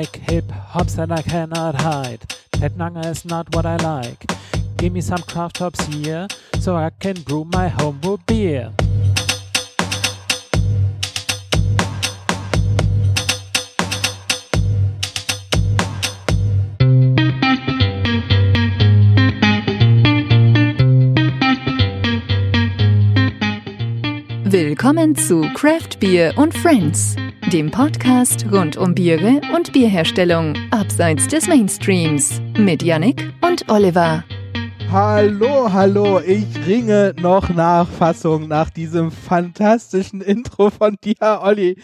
like hip hops that I cannot hide. Petnanger is not what I like. Give me some craft hops here so I can brew my homebrew beer. Willkommen zu Craft Beer und Friends, dem Podcast rund um Biere und Bierherstellung abseits des Mainstreams mit Yannick und Oliver. Hallo, hallo, ich ringe noch nach Fassung nach diesem fantastischen Intro von dir, Olli.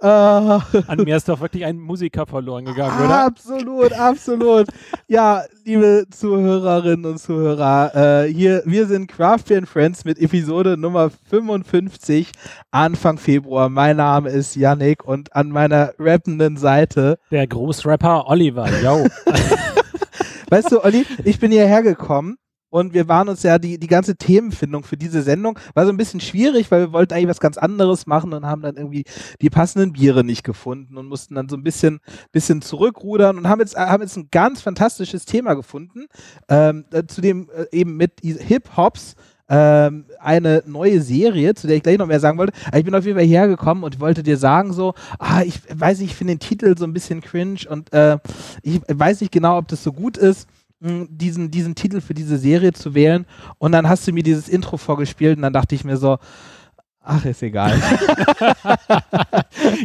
Äh, An mir ist doch wirklich ein Musiker verloren gegangen, oder? Absolut, absolut. ja, liebe Zuhörerinnen und Zuhörer, äh, hier, wir sind Craft and Friends mit Episode Nummer 55, Anfang Februar. Mein Name ist Yannick und an meiner rappenden Seite der Großrapper Oliver, yo. weißt du, Olli, ich bin hierher gekommen und wir waren uns ja die, die ganze Themenfindung für diese Sendung war so ein bisschen schwierig, weil wir wollten eigentlich was ganz anderes machen und haben dann irgendwie die passenden Biere nicht gefunden und mussten dann so ein bisschen, bisschen zurückrudern und haben jetzt, haben jetzt ein ganz fantastisches Thema gefunden, ähm, äh, zu dem äh, eben mit Hip-Hops ähm, eine neue Serie, zu der ich gleich noch mehr sagen wollte. Aber ich bin auf jeden Fall hergekommen und wollte dir sagen so, ah, ich weiß nicht, ich finde den Titel so ein bisschen cringe und äh, ich weiß nicht genau, ob das so gut ist diesen, diesen Titel für diese Serie zu wählen. Und dann hast du mir dieses Intro vorgespielt und dann dachte ich mir so, Ach, ist egal.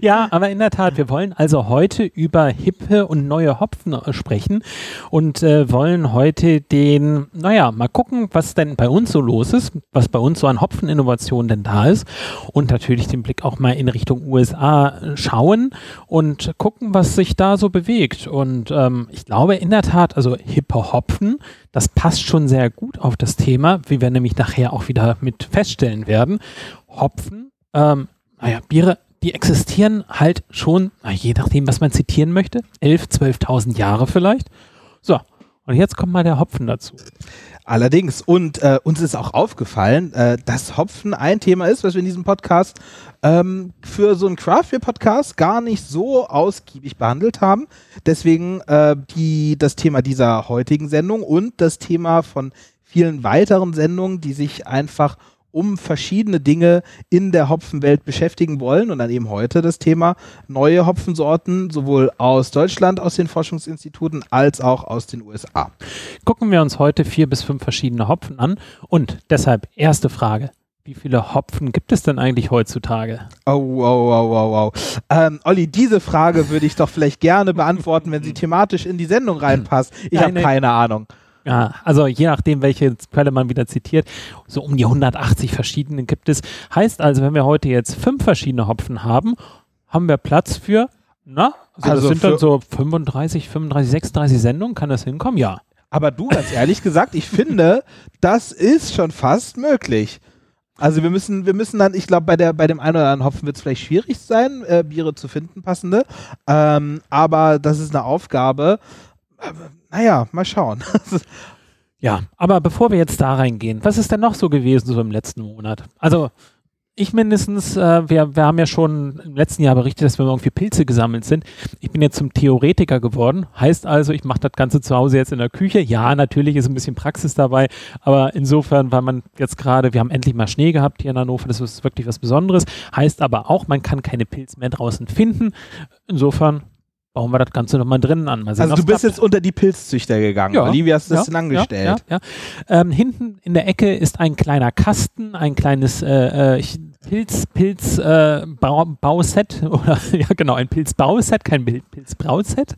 ja, aber in der Tat, wir wollen also heute über hippe und neue Hopfen äh, sprechen und äh, wollen heute den, naja, mal gucken, was denn bei uns so los ist, was bei uns so an Hopfeninnovationen denn da ist und natürlich den Blick auch mal in Richtung USA äh, schauen und gucken, was sich da so bewegt. Und ähm, ich glaube in der Tat, also hippe Hopfen, das passt schon sehr gut auf das Thema, wie wir nämlich nachher auch wieder mit feststellen werden. Hopfen, ähm, naja, Biere, die existieren halt schon, na, je nachdem, was man zitieren möchte, 11.000, 12.000 Jahre vielleicht. So, und jetzt kommt mal der Hopfen dazu. Allerdings, und äh, uns ist auch aufgefallen, äh, dass Hopfen ein Thema ist, was wir in diesem Podcast ähm, für so einen Craft Beer Podcast gar nicht so ausgiebig behandelt haben. Deswegen äh, die, das Thema dieser heutigen Sendung und das Thema von vielen weiteren Sendungen, die sich einfach um verschiedene Dinge in der Hopfenwelt beschäftigen wollen und dann eben heute das Thema neue Hopfensorten sowohl aus Deutschland, aus den Forschungsinstituten als auch aus den USA. Gucken wir uns heute vier bis fünf verschiedene Hopfen an und deshalb erste Frage. Wie viele Hopfen gibt es denn eigentlich heutzutage? Oh, wow, wow, wow, wow. Ähm, Olli, diese Frage würde ich doch vielleicht gerne beantworten, wenn sie thematisch in die Sendung reinpasst. Ich habe keine Ahnung. Ja, also je nachdem, welche Quelle man wieder zitiert, so um die 180 verschiedene gibt es. Heißt also, wenn wir heute jetzt fünf verschiedene Hopfen haben, haben wir Platz für, na, also, also das sind dann so 35, 35, 36 Sendungen, kann das hinkommen? Ja. Aber du, ganz ehrlich gesagt, ich finde, das ist schon fast möglich. Also wir müssen, wir müssen dann, ich glaube, bei, bei dem einen oder anderen Hopfen wird es vielleicht schwierig sein, äh, Biere zu finden, passende. Ähm, aber das ist eine Aufgabe. Äh, naja, mal schauen. ja, aber bevor wir jetzt da reingehen, was ist denn noch so gewesen so im letzten Monat? Also ich mindestens, äh, wir, wir haben ja schon im letzten Jahr berichtet, dass wir irgendwie Pilze gesammelt sind. Ich bin jetzt zum Theoretiker geworden. Heißt also, ich mache das Ganze zu Hause jetzt in der Küche. Ja, natürlich ist ein bisschen Praxis dabei, aber insofern, weil man jetzt gerade, wir haben endlich mal Schnee gehabt hier in Hannover, das ist wirklich was Besonderes. Heißt aber auch, man kann keine Pilze mehr draußen finden. Insofern bauen wir das Ganze nochmal drinnen an. Sehen, also du bist jetzt unter die Pilzzüchter gegangen. Ja. Olivia hast das ja, denn angestellt? Ja, ja, ähm, hinten in der Ecke ist ein kleiner Kasten, ein kleines äh, äh Pilz, Pilz äh, Bauset oder ja genau, ein Pilzbauset, kein Pilzbrauset.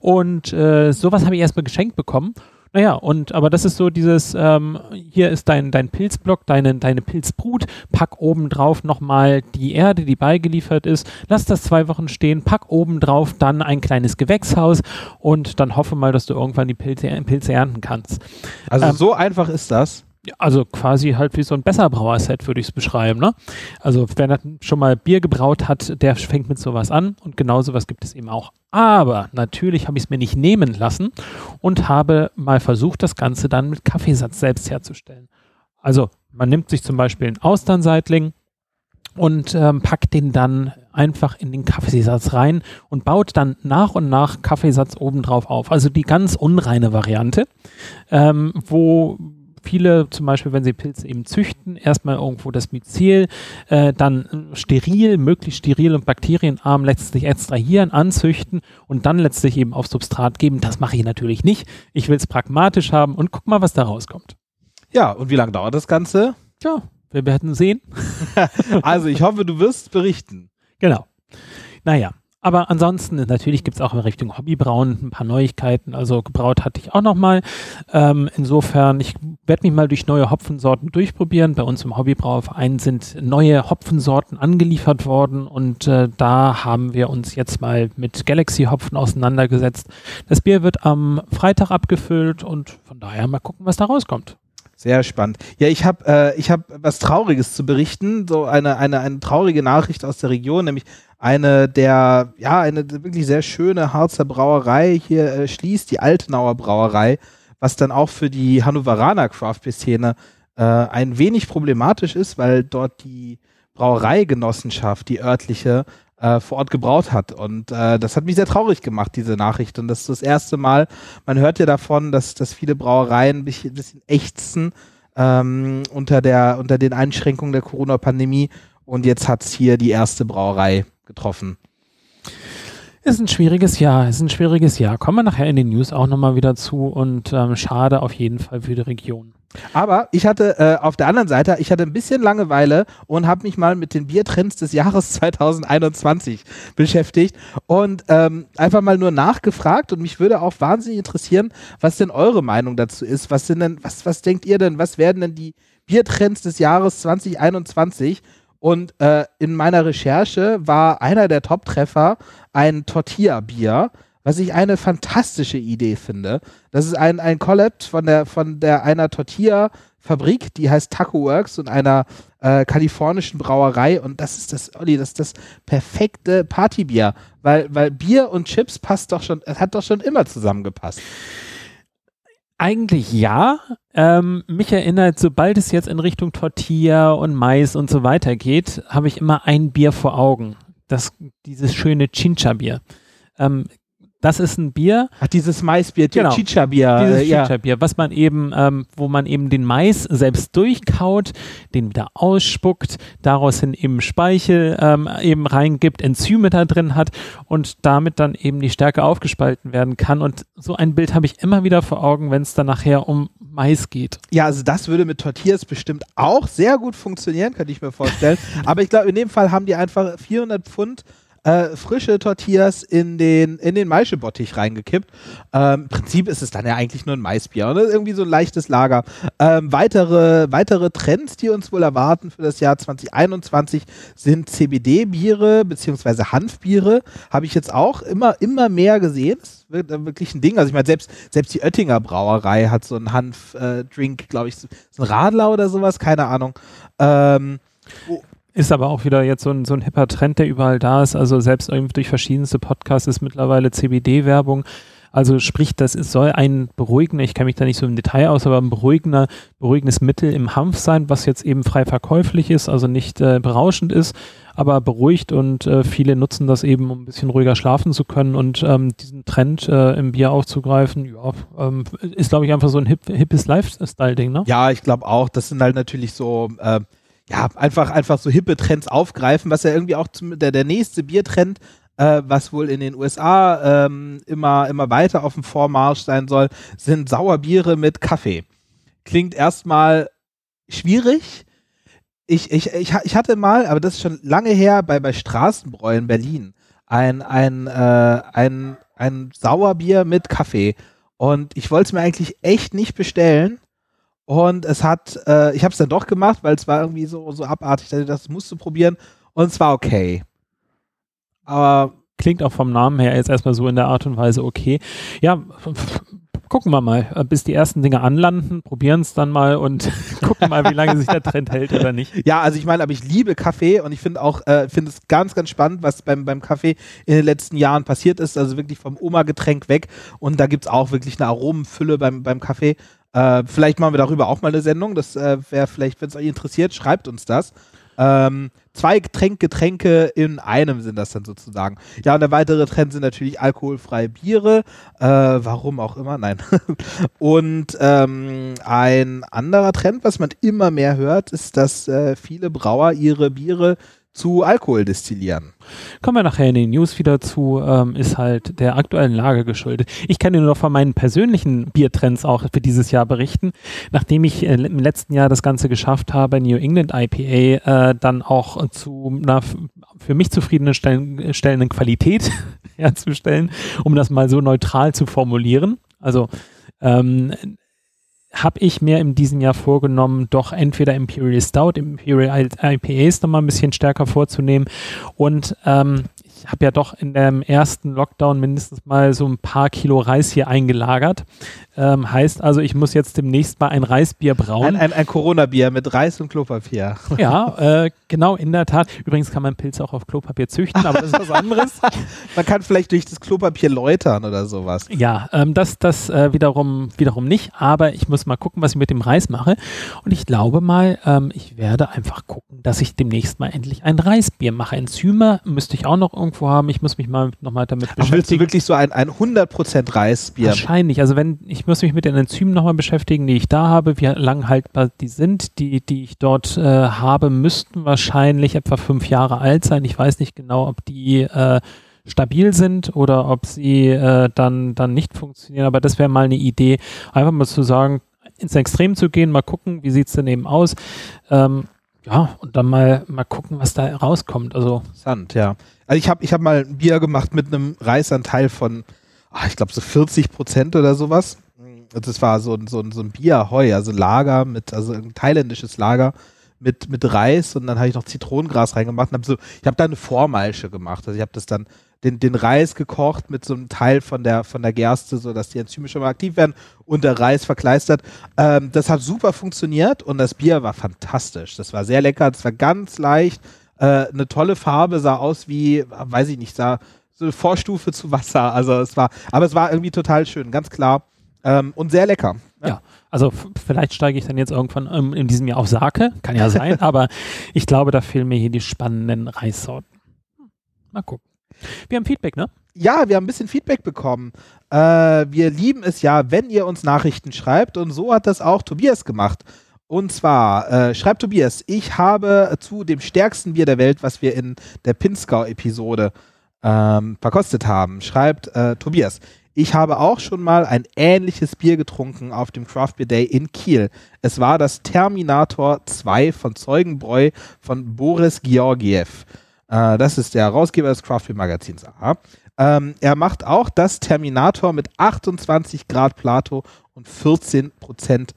Und äh, sowas habe ich erstmal geschenkt bekommen. Naja, und aber das ist so dieses, ähm, hier ist dein, dein Pilzblock, deine, deine Pilzbrut, pack oben drauf nochmal die Erde, die beigeliefert ist, lass das zwei Wochen stehen, pack oben drauf dann ein kleines Gewächshaus und dann hoffe mal, dass du irgendwann die Pilze, Pilze ernten kannst. Also ähm, so einfach ist das? Also quasi halt wie so ein Besserbrauer-Set, würde ich es beschreiben. Ne? Also wer schon mal Bier gebraut hat, der fängt mit sowas an und genau sowas gibt es eben auch. Aber natürlich habe ich es mir nicht nehmen lassen und habe mal versucht, das Ganze dann mit Kaffeesatz selbst herzustellen. Also man nimmt sich zum Beispiel einen Austernseitling, und ähm, packt den dann einfach in den Kaffeesatz rein und baut dann nach und nach Kaffeesatz obendrauf auf. Also die ganz unreine Variante, ähm, wo viele zum Beispiel, wenn sie Pilze eben züchten, erstmal irgendwo das Myzel, äh, dann steril, möglichst steril und bakterienarm letztlich extrahieren, anzüchten und dann letztlich eben auf Substrat geben. Das mache ich natürlich nicht. Ich will es pragmatisch haben und guck mal, was da rauskommt. Ja, und wie lange dauert das Ganze? Ja, wir werden sehen. also ich hoffe, du wirst berichten. Genau. Naja, aber ansonsten, natürlich gibt es auch in Richtung Hobbybrauen ein paar Neuigkeiten. Also gebraut hatte ich auch nochmal. Ähm, insofern, ich werde mich mal durch neue Hopfensorten durchprobieren. Bei uns im Hobbybrauverein sind neue Hopfensorten angeliefert worden und äh, da haben wir uns jetzt mal mit Galaxy-Hopfen auseinandergesetzt. Das Bier wird am Freitag abgefüllt und von daher mal gucken, was da rauskommt. Sehr spannend. Ja, ich habe äh, ich hab was Trauriges zu berichten, so eine, eine, eine traurige Nachricht aus der Region, nämlich eine der, ja, eine wirklich sehr schöne Harzer Brauerei hier äh, schließt, die Altenauer Brauerei, was dann auch für die Hannoveraner Craft Beer Szene äh, ein wenig problematisch ist, weil dort die Brauereigenossenschaft, die örtliche, äh, vor Ort gebraut hat. Und äh, das hat mich sehr traurig gemacht, diese Nachricht. Und das ist das erste Mal, man hört ja davon, dass, dass viele Brauereien ein bisschen, ein bisschen ächzen ähm, unter, der, unter den Einschränkungen der Corona-Pandemie. Und jetzt hat es hier die erste Brauerei getroffen. Ist ein schwieriges Jahr, ist ein schwieriges Jahr. Kommen wir nachher in den News auch nochmal wieder zu und ähm, schade auf jeden Fall für die Region. Aber ich hatte äh, auf der anderen Seite, ich hatte ein bisschen Langeweile und habe mich mal mit den Biertrends des Jahres 2021 beschäftigt und ähm, einfach mal nur nachgefragt und mich würde auch wahnsinnig interessieren, was denn eure Meinung dazu ist. Was sind denn, was, was denkt ihr denn, was werden denn die Biertrends des Jahres 2021? Und äh, in meiner Recherche war einer der Top-Treffer ein Tortilla-Bier was ich eine fantastische Idee finde. Das ist ein, ein Collab von der, von der einer Tortilla-Fabrik, die heißt Taco Works und einer äh, kalifornischen Brauerei. Und das ist das, Olli, das ist das perfekte Partybier. Weil, weil Bier und Chips passt doch schon, hat doch schon immer zusammengepasst. Eigentlich ja. Ähm, mich erinnert, sobald es jetzt in Richtung Tortilla und Mais und so weiter geht, habe ich immer ein Bier vor Augen. Das, dieses schöne Chincha-Bier. Ähm, das ist ein Bier. Ach, dieses Maisbier, genau. Chicha-Bier. Dieses äh, ja. Chicha-Bier, was man eben, ähm, wo man eben den Mais selbst durchkaut, den wieder ausspuckt, daraus hin eben Speichel ähm, eben reingibt, Enzyme da drin hat und damit dann eben die Stärke aufgespalten werden kann. Und so ein Bild habe ich immer wieder vor Augen, wenn es dann nachher um Mais geht. Ja, also das würde mit Tortillas bestimmt auch sehr gut funktionieren, könnte ich mir vorstellen. Aber ich glaube, in dem Fall haben die einfach 400 Pfund äh, frische Tortillas in den, in den Maischebottich reingekippt. Ähm, Im Prinzip ist es dann ja eigentlich nur ein Maisbier. Ne? Irgendwie so ein leichtes Lager. Ähm, weitere, weitere Trends, die uns wohl erwarten für das Jahr 2021, sind CBD-Biere bzw. Hanfbiere. Habe ich jetzt auch immer, immer mehr gesehen. Das ist wirklich ein Ding. Also ich meine, selbst, selbst die Oettinger Brauerei hat so einen Hanf-Drink, äh, glaube ich, so ein Radler oder sowas, keine Ahnung. Ähm. Ist aber auch wieder jetzt so ein, so ein hipper Trend, der überall da ist. Also selbst durch verschiedenste Podcasts ist mittlerweile CBD-Werbung. Also sprich, das ist, soll ein beruhigender, ich kenne mich da nicht so im Detail aus, aber ein beruhigender, beruhigendes Mittel im Hanf sein, was jetzt eben frei verkäuflich ist, also nicht äh, berauschend ist, aber beruhigt und äh, viele nutzen das eben, um ein bisschen ruhiger schlafen zu können und ähm, diesen Trend äh, im Bier aufzugreifen, ja, ähm, ist glaube ich einfach so ein hip, hippes Lifestyle-Ding, ne? Ja, ich glaube auch, das sind halt natürlich so, äh, ja, einfach, einfach so hippe Trends aufgreifen, was ja irgendwie auch zum, der, der nächste Biertrend, äh, was wohl in den USA ähm, immer, immer weiter auf dem Vormarsch sein soll, sind Sauerbiere mit Kaffee. Klingt erstmal schwierig. Ich, ich, ich, ich hatte mal, aber das ist schon lange her, bei, bei Straßenbräu in Berlin, ein, ein, äh, ein, ein Sauerbier mit Kaffee. Und ich wollte es mir eigentlich echt nicht bestellen und es hat, äh, ich habe es dann doch gemacht, weil es war irgendwie so, so abartig, dass ich das musste probieren. Und es war okay. Aber. Klingt auch vom Namen her jetzt erstmal so in der Art und Weise okay. Ja, gucken wir mal, äh, bis die ersten Dinge anlanden, probieren es dann mal und gucken mal, wie lange sich der Trend hält oder nicht. Ja, also ich meine, aber ich liebe Kaffee und ich finde auch, äh, finde es ganz, ganz spannend, was beim, beim Kaffee in den letzten Jahren passiert ist. Also wirklich vom Oma-Getränk weg und da gibt es auch wirklich eine Aromenfülle beim, beim Kaffee. Äh, vielleicht machen wir darüber auch mal eine Sendung. Das äh, wäre vielleicht, wenn es euch interessiert, schreibt uns das. Ähm, zwei Getränk, Getränke in einem sind das dann sozusagen. Ja, und der weitere Trend sind natürlich alkoholfreie Biere. Äh, warum auch immer, nein. und ähm, ein anderer Trend, was man immer mehr hört, ist, dass äh, viele Brauer ihre Biere zu Alkohol destillieren. Kommen wir nachher in den News wieder zu, ähm, ist halt der aktuellen Lage geschuldet. Ich kann dir nur noch von meinen persönlichen Biertrends auch für dieses Jahr berichten. Nachdem ich äh, im letzten Jahr das Ganze geschafft habe, New England IPA äh, dann auch zu einer für mich zufriedenstellenden Qualität herzustellen, um das mal so neutral zu formulieren. Also ähm, habe ich mir in diesem Jahr vorgenommen, doch entweder Imperial Stout, Imperial IPAs nochmal ein bisschen stärker vorzunehmen und ähm, ich habe ja doch in dem ersten Lockdown mindestens mal so ein paar Kilo Reis hier eingelagert. Ähm, heißt also, ich muss jetzt demnächst mal ein Reisbier brauen. Ein, ein, ein Corona-Bier mit Reis und Klopapier. Ja, äh, genau, in der Tat. Übrigens kann man Pilze auch auf Klopapier züchten, aber das ist was anderes. man kann vielleicht durch das Klopapier läutern oder sowas. Ja, ähm, das, das äh, wiederum, wiederum nicht, aber ich muss mal gucken, was ich mit dem Reis mache. Und ich glaube mal, ähm, ich werde einfach gucken, dass ich demnächst mal endlich ein Reisbier mache. Enzyme müsste ich auch noch irgendwo haben. Ich muss mich mal nochmal damit beschäftigen. Aber willst du wirklich so ein, ein 100% Reisbier? Wahrscheinlich. Also wenn ich muss mich mit den Enzymen nochmal beschäftigen, die ich da habe, wie lang haltbar die sind. Die, die ich dort äh, habe, müssten wahrscheinlich etwa fünf Jahre alt sein. Ich weiß nicht genau, ob die äh, stabil sind oder ob sie äh, dann, dann nicht funktionieren. Aber das wäre mal eine Idee, einfach mal zu sagen, ins Extrem zu gehen, mal gucken, wie sieht es denn eben aus. Ähm, ja, und dann mal, mal gucken, was da rauskommt. Also Interessant, ja. Also ich habe ich hab mal ein Bier gemacht mit einem Reisanteil von, ach, ich glaube so 40 Prozent oder sowas das war so, so, so ein Bierheu, also Lager mit, also ein thailändisches Lager mit, mit Reis und dann habe ich noch Zitronengras reingemacht und habe so, ich habe da eine Vormalsche gemacht. Also ich habe das dann den, den Reis gekocht mit so einem Teil von der, von der Gerste, sodass die Enzyme schon mal aktiv werden und der Reis verkleistert. Ähm, das hat super funktioniert und das Bier war fantastisch. Das war sehr lecker, das war ganz leicht, äh, eine tolle Farbe, sah aus wie, weiß ich nicht, sah so eine Vorstufe zu Wasser. Also es war, aber es war irgendwie total schön, ganz klar. Ähm, und sehr lecker. Ja, ja also vielleicht steige ich dann jetzt irgendwann ähm, in diesem Jahr auf Sake, kann ja sein, aber ich glaube, da fehlen mir hier die spannenden Reissorten. Mal gucken. Wir haben Feedback, ne? Ja, wir haben ein bisschen Feedback bekommen. Äh, wir lieben es ja, wenn ihr uns Nachrichten schreibt und so hat das auch Tobias gemacht. Und zwar äh, schreibt Tobias, ich habe zu dem stärksten Bier der Welt, was wir in der Pinskau-Episode ähm, verkostet haben, schreibt äh, Tobias, ich habe auch schon mal ein ähnliches Bier getrunken auf dem Craft Beer Day in Kiel. Es war das Terminator 2 von Zeugenbräu von Boris Georgiev. Äh, das ist der Herausgeber des Craft Beer Magazins. Ähm, er macht auch das Terminator mit 28 Grad Plato und 14 Prozent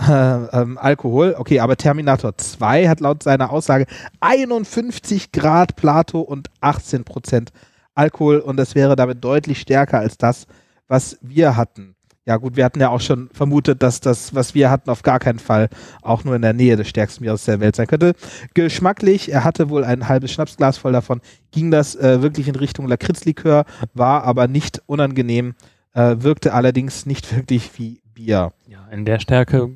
äh, ähm, Alkohol. Okay, aber Terminator 2 hat laut seiner Aussage 51 Grad Plato und 18 Prozent Alkohol. Alkohol und es wäre damit deutlich stärker als das, was wir hatten. Ja gut, wir hatten ja auch schon vermutet, dass das, was wir hatten, auf gar keinen Fall auch nur in der Nähe des stärksten Bieres der Welt sein könnte. Geschmacklich, er hatte wohl ein halbes Schnapsglas voll davon, ging das äh, wirklich in Richtung Lakritzlikör, war aber nicht unangenehm, äh, wirkte allerdings nicht wirklich wie Bier. Ja, in der Stärke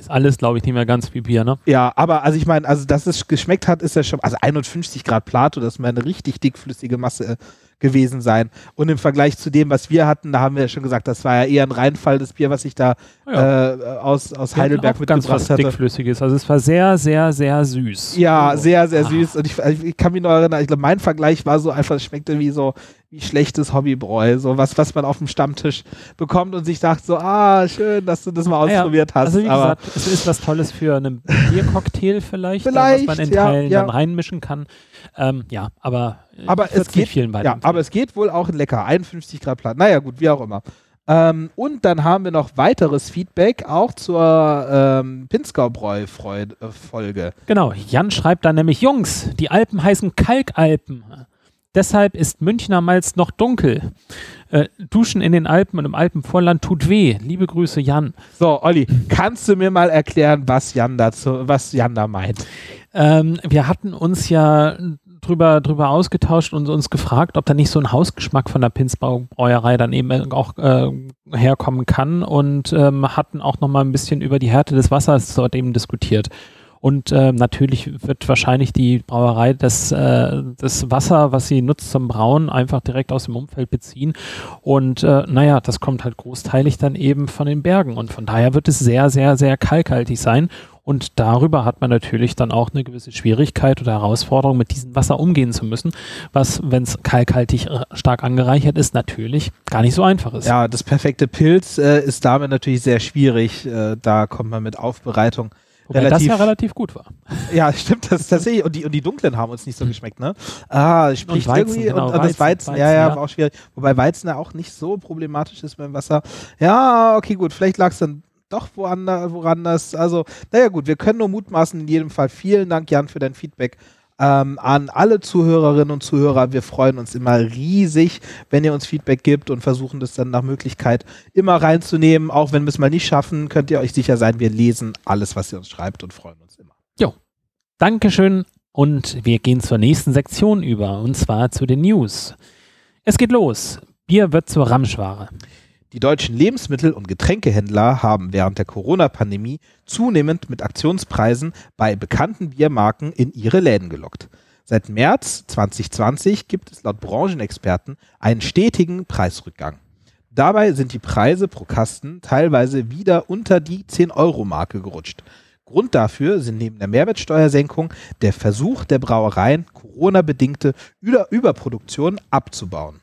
ist alles, glaube ich, nicht mehr ganz wie Bier, ne? Ja, aber also ich meine, also dass es geschmeckt hat, ist ja schon, also 51 Grad Plato, das ist mal eine richtig dickflüssige Masse äh, gewesen sein. Und im Vergleich zu dem, was wir hatten, da haben wir ja schon gesagt, das war ja eher ein Reinfall, das Bier, was ich da ja. äh, aus, aus Heidelberg mitgebracht ganz was hatte. dickflüssiges. Also es war sehr, sehr, sehr süß. Ja, sehr, sehr ah. süß. Und ich, also ich kann mich noch erinnern, ich glaube, mein Vergleich war so einfach, es schmeckte wie so wie schlechtes Hobbybräu, so was, was man auf dem Stammtisch bekommt und sich sagt so, ah, schön, dass du das mal ausprobiert ja, hast. Also wie aber gesagt, es ist was Tolles für einen Biercocktail vielleicht, vielleicht was man in Teilen ja, ja. dann reinmischen kann. Ähm, ja, aber, aber es geht, vielen ja, aber es geht wohl auch lecker, 51 Grad Platt. Naja, gut, wie auch immer. Ähm, und dann haben wir noch weiteres Feedback auch zur ähm, Pinskau-Bräu-Folge. Genau, Jan schreibt da nämlich, Jungs, die Alpen heißen Kalkalpen. Deshalb ist Münchner Malz noch dunkel. Äh, Duschen in den Alpen und im Alpenvorland tut weh. Liebe Grüße, Jan. So, Olli, kannst du mir mal erklären, was Jan dazu, was Jan da meint? Ähm, wir hatten uns ja drüber, drüber ausgetauscht und uns gefragt, ob da nicht so ein Hausgeschmack von der Pinsbauerei dann eben auch äh, herkommen kann und ähm, hatten auch noch mal ein bisschen über die Härte des Wassers dort eben diskutiert. Und äh, natürlich wird wahrscheinlich die Brauerei das, äh, das Wasser, was sie nutzt zum Brauen, einfach direkt aus dem Umfeld beziehen. Und äh, naja, das kommt halt großteilig dann eben von den Bergen. Und von daher wird es sehr, sehr, sehr kalkhaltig sein. Und darüber hat man natürlich dann auch eine gewisse Schwierigkeit oder Herausforderung, mit diesem Wasser umgehen zu müssen, was, wenn es kalkhaltig äh, stark angereichert ist, natürlich gar nicht so einfach ist. Ja, das perfekte Pilz äh, ist damit natürlich sehr schwierig. Äh, da kommt man mit Aufbereitung Wobei relativ, das ja relativ gut war. Ja, stimmt, das ist tatsächlich. Und die, und die dunklen haben uns nicht so geschmeckt, ne? Ah, sprich Weizen, irgendwie. genau, und, und das Weizen, Weizen, ja, Weizen, ja, ja. war auch schwierig. Wobei Weizen ja auch nicht so problematisch ist beim Wasser. Ja, okay, gut, vielleicht lag es dann doch woanders, woran das. Also, naja, gut, wir können nur mutmaßen in jedem Fall. Vielen Dank, Jan, für dein Feedback. Ähm, an alle Zuhörerinnen und Zuhörer, wir freuen uns immer riesig, wenn ihr uns Feedback gibt und versuchen das dann nach Möglichkeit immer reinzunehmen. Auch wenn wir es mal nicht schaffen, könnt ihr euch sicher sein, wir lesen alles, was ihr uns schreibt und freuen uns immer. Dankeschön und wir gehen zur nächsten Sektion über und zwar zu den News. Es geht los. Bier wird zur Ramschware. Die deutschen Lebensmittel- und Getränkehändler haben während der Corona-Pandemie zunehmend mit Aktionspreisen bei bekannten Biermarken in ihre Läden gelockt. Seit März 2020 gibt es laut Branchenexperten einen stetigen Preisrückgang. Dabei sind die Preise pro Kasten teilweise wieder unter die 10-Euro-Marke gerutscht. Grund dafür sind neben der Mehrwertsteuersenkung der Versuch der Brauereien, Corona-bedingte Über Überproduktion abzubauen.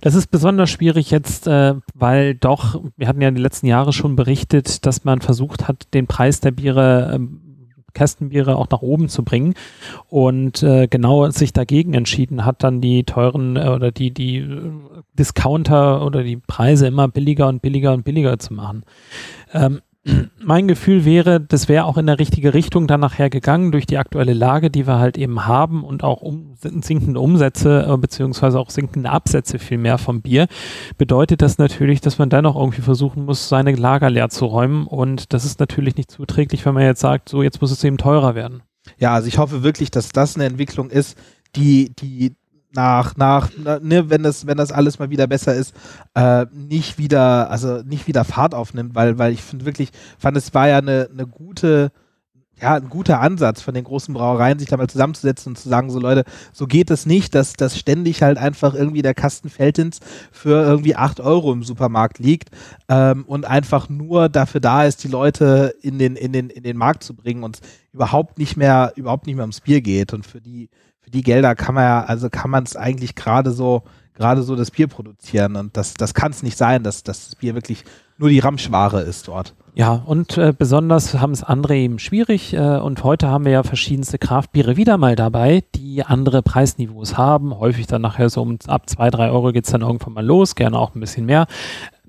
Das ist besonders schwierig jetzt, äh, weil doch, wir hatten ja die letzten Jahre schon berichtet, dass man versucht hat, den Preis der Biere, ähm, Kästenbiere auch nach oben zu bringen und äh, genau sich dagegen entschieden hat, dann die teuren äh, oder die, die äh, Discounter oder die Preise immer billiger und billiger und billiger zu machen. Ähm, mein Gefühl wäre, das wäre auch in der richtige Richtung dann nachher gegangen durch die aktuelle Lage, die wir halt eben haben und auch um, sinkende Umsätze äh, beziehungsweise auch sinkende Absätze viel mehr vom Bier, bedeutet das natürlich, dass man dann auch irgendwie versuchen muss, seine Lager leer zu räumen und das ist natürlich nicht zuträglich, wenn man jetzt sagt, so jetzt muss es eben teurer werden. Ja, also ich hoffe wirklich, dass das eine Entwicklung ist, die, die nach, nach, na, ne, wenn das, wenn das alles mal wieder besser ist, äh, nicht wieder, also nicht wieder Fahrt aufnimmt, weil, weil ich finde wirklich, fand es war ja eine, eine gute, ja, ein guter Ansatz von den großen Brauereien, sich da mal zusammenzusetzen und zu sagen, so Leute, so geht es nicht, dass, dass ständig halt einfach irgendwie der Kasten Feldins für irgendwie 8 Euro im Supermarkt liegt ähm, und einfach nur dafür da ist, die Leute in den, in den, in den Markt zu bringen und überhaupt nicht mehr, überhaupt nicht mehr ums Bier geht. Und für die, für die Gelder kann man ja, also kann man es eigentlich gerade so, gerade so das Bier produzieren. Und das, das kann es nicht sein, dass, dass das Bier wirklich nur die Ramschware ist dort. Ja, und äh, besonders haben es andere eben schwierig. Äh, und heute haben wir ja verschiedenste Kraftbiere wieder mal dabei, die andere Preisniveaus haben. Häufig dann nachher so um ab zwei, drei Euro geht's dann irgendwann mal los, gerne auch ein bisschen mehr.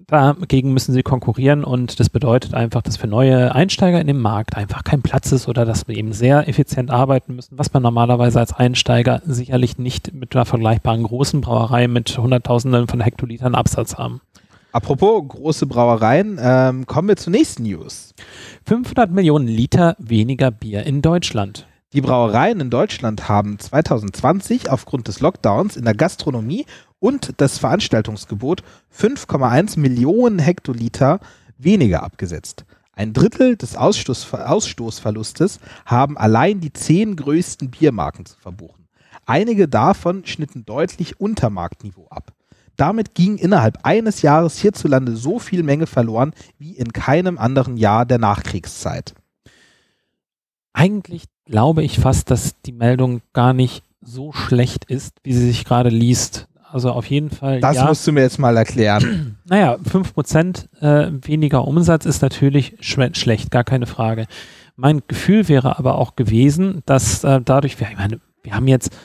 Dagegen müssen sie konkurrieren und das bedeutet einfach, dass für neue Einsteiger in dem Markt einfach kein Platz ist oder dass wir eben sehr effizient arbeiten müssen, was man normalerweise als Einsteiger sicherlich nicht mit einer vergleichbaren großen Brauerei mit Hunderttausenden von Hektolitern Absatz haben. Apropos große Brauereien, ähm, kommen wir zur nächsten News. 500 Millionen Liter weniger Bier in Deutschland. Die Brauereien in Deutschland haben 2020 aufgrund des Lockdowns in der Gastronomie und das Veranstaltungsgebot 5,1 Millionen Hektoliter weniger abgesetzt. Ein Drittel des Ausstoß, Ausstoßverlustes haben allein die zehn größten Biermarken zu verbuchen. Einige davon schnitten deutlich unter Marktniveau ab. Damit ging innerhalb eines Jahres hierzulande so viel Menge verloren wie in keinem anderen Jahr der Nachkriegszeit. Eigentlich glaube ich fast, dass die Meldung gar nicht so schlecht ist, wie sie sich gerade liest. Also auf jeden Fall. Das ja, musst du mir jetzt mal erklären. Naja, 5% äh, weniger Umsatz ist natürlich schlecht, gar keine Frage. Mein Gefühl wäre aber auch gewesen, dass äh, dadurch, wir, ich meine, wir haben jetzt,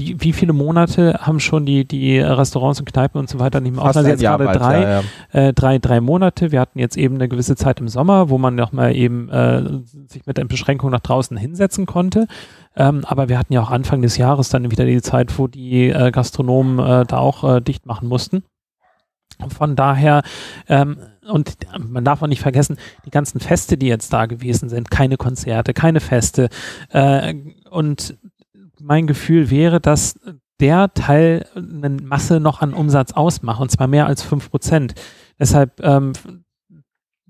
wie, wie viele Monate haben schon die, die Restaurants und Kneipen und so weiter nicht mehr offen? Also jetzt gerade drei, ja, ja. äh, drei, drei Monate. Wir hatten jetzt eben eine gewisse Zeit im Sommer, wo man noch mal eben äh, sich mit der Beschränkung nach draußen hinsetzen konnte. Ähm, aber wir hatten ja auch Anfang des Jahres dann wieder die Zeit, wo die äh, Gastronomen äh, da auch äh, dicht machen mussten. Von daher, ähm, und man darf auch nicht vergessen, die ganzen Feste, die jetzt da gewesen sind, keine Konzerte, keine Feste. Äh, und mein Gefühl wäre, dass der Teil eine Masse noch an Umsatz ausmacht, und zwar mehr als 5%. Deshalb ähm,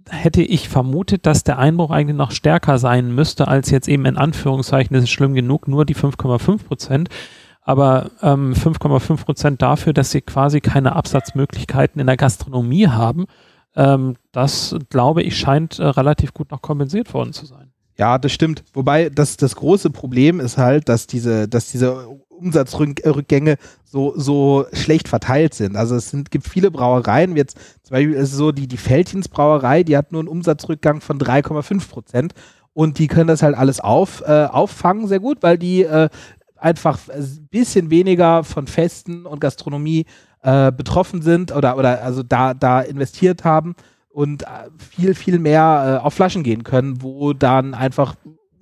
hätte ich vermutet, dass der Einbruch eigentlich noch stärker sein müsste, als jetzt eben in Anführungszeichen, das ist schlimm genug, nur die 5,5 Prozent. Aber ähm, 5,5 Prozent dafür, dass sie quasi keine Absatzmöglichkeiten in der Gastronomie haben, ähm, das glaube ich scheint äh, relativ gut noch kompensiert worden zu sein. Ja, das stimmt. Wobei das, das große Problem ist halt, dass diese, dass diese Umsatzrückgänge so, so schlecht verteilt sind. Also es sind, gibt viele Brauereien, jetzt zum Beispiel ist es so, die, die Brauerei, die hat nur einen Umsatzrückgang von 3,5 Prozent und die können das halt alles auf, äh, auffangen sehr gut, weil die äh, einfach ein bisschen weniger von Festen und Gastronomie äh, betroffen sind oder, oder also da, da investiert haben und äh, viel, viel mehr äh, auf Flaschen gehen können, wo dann einfach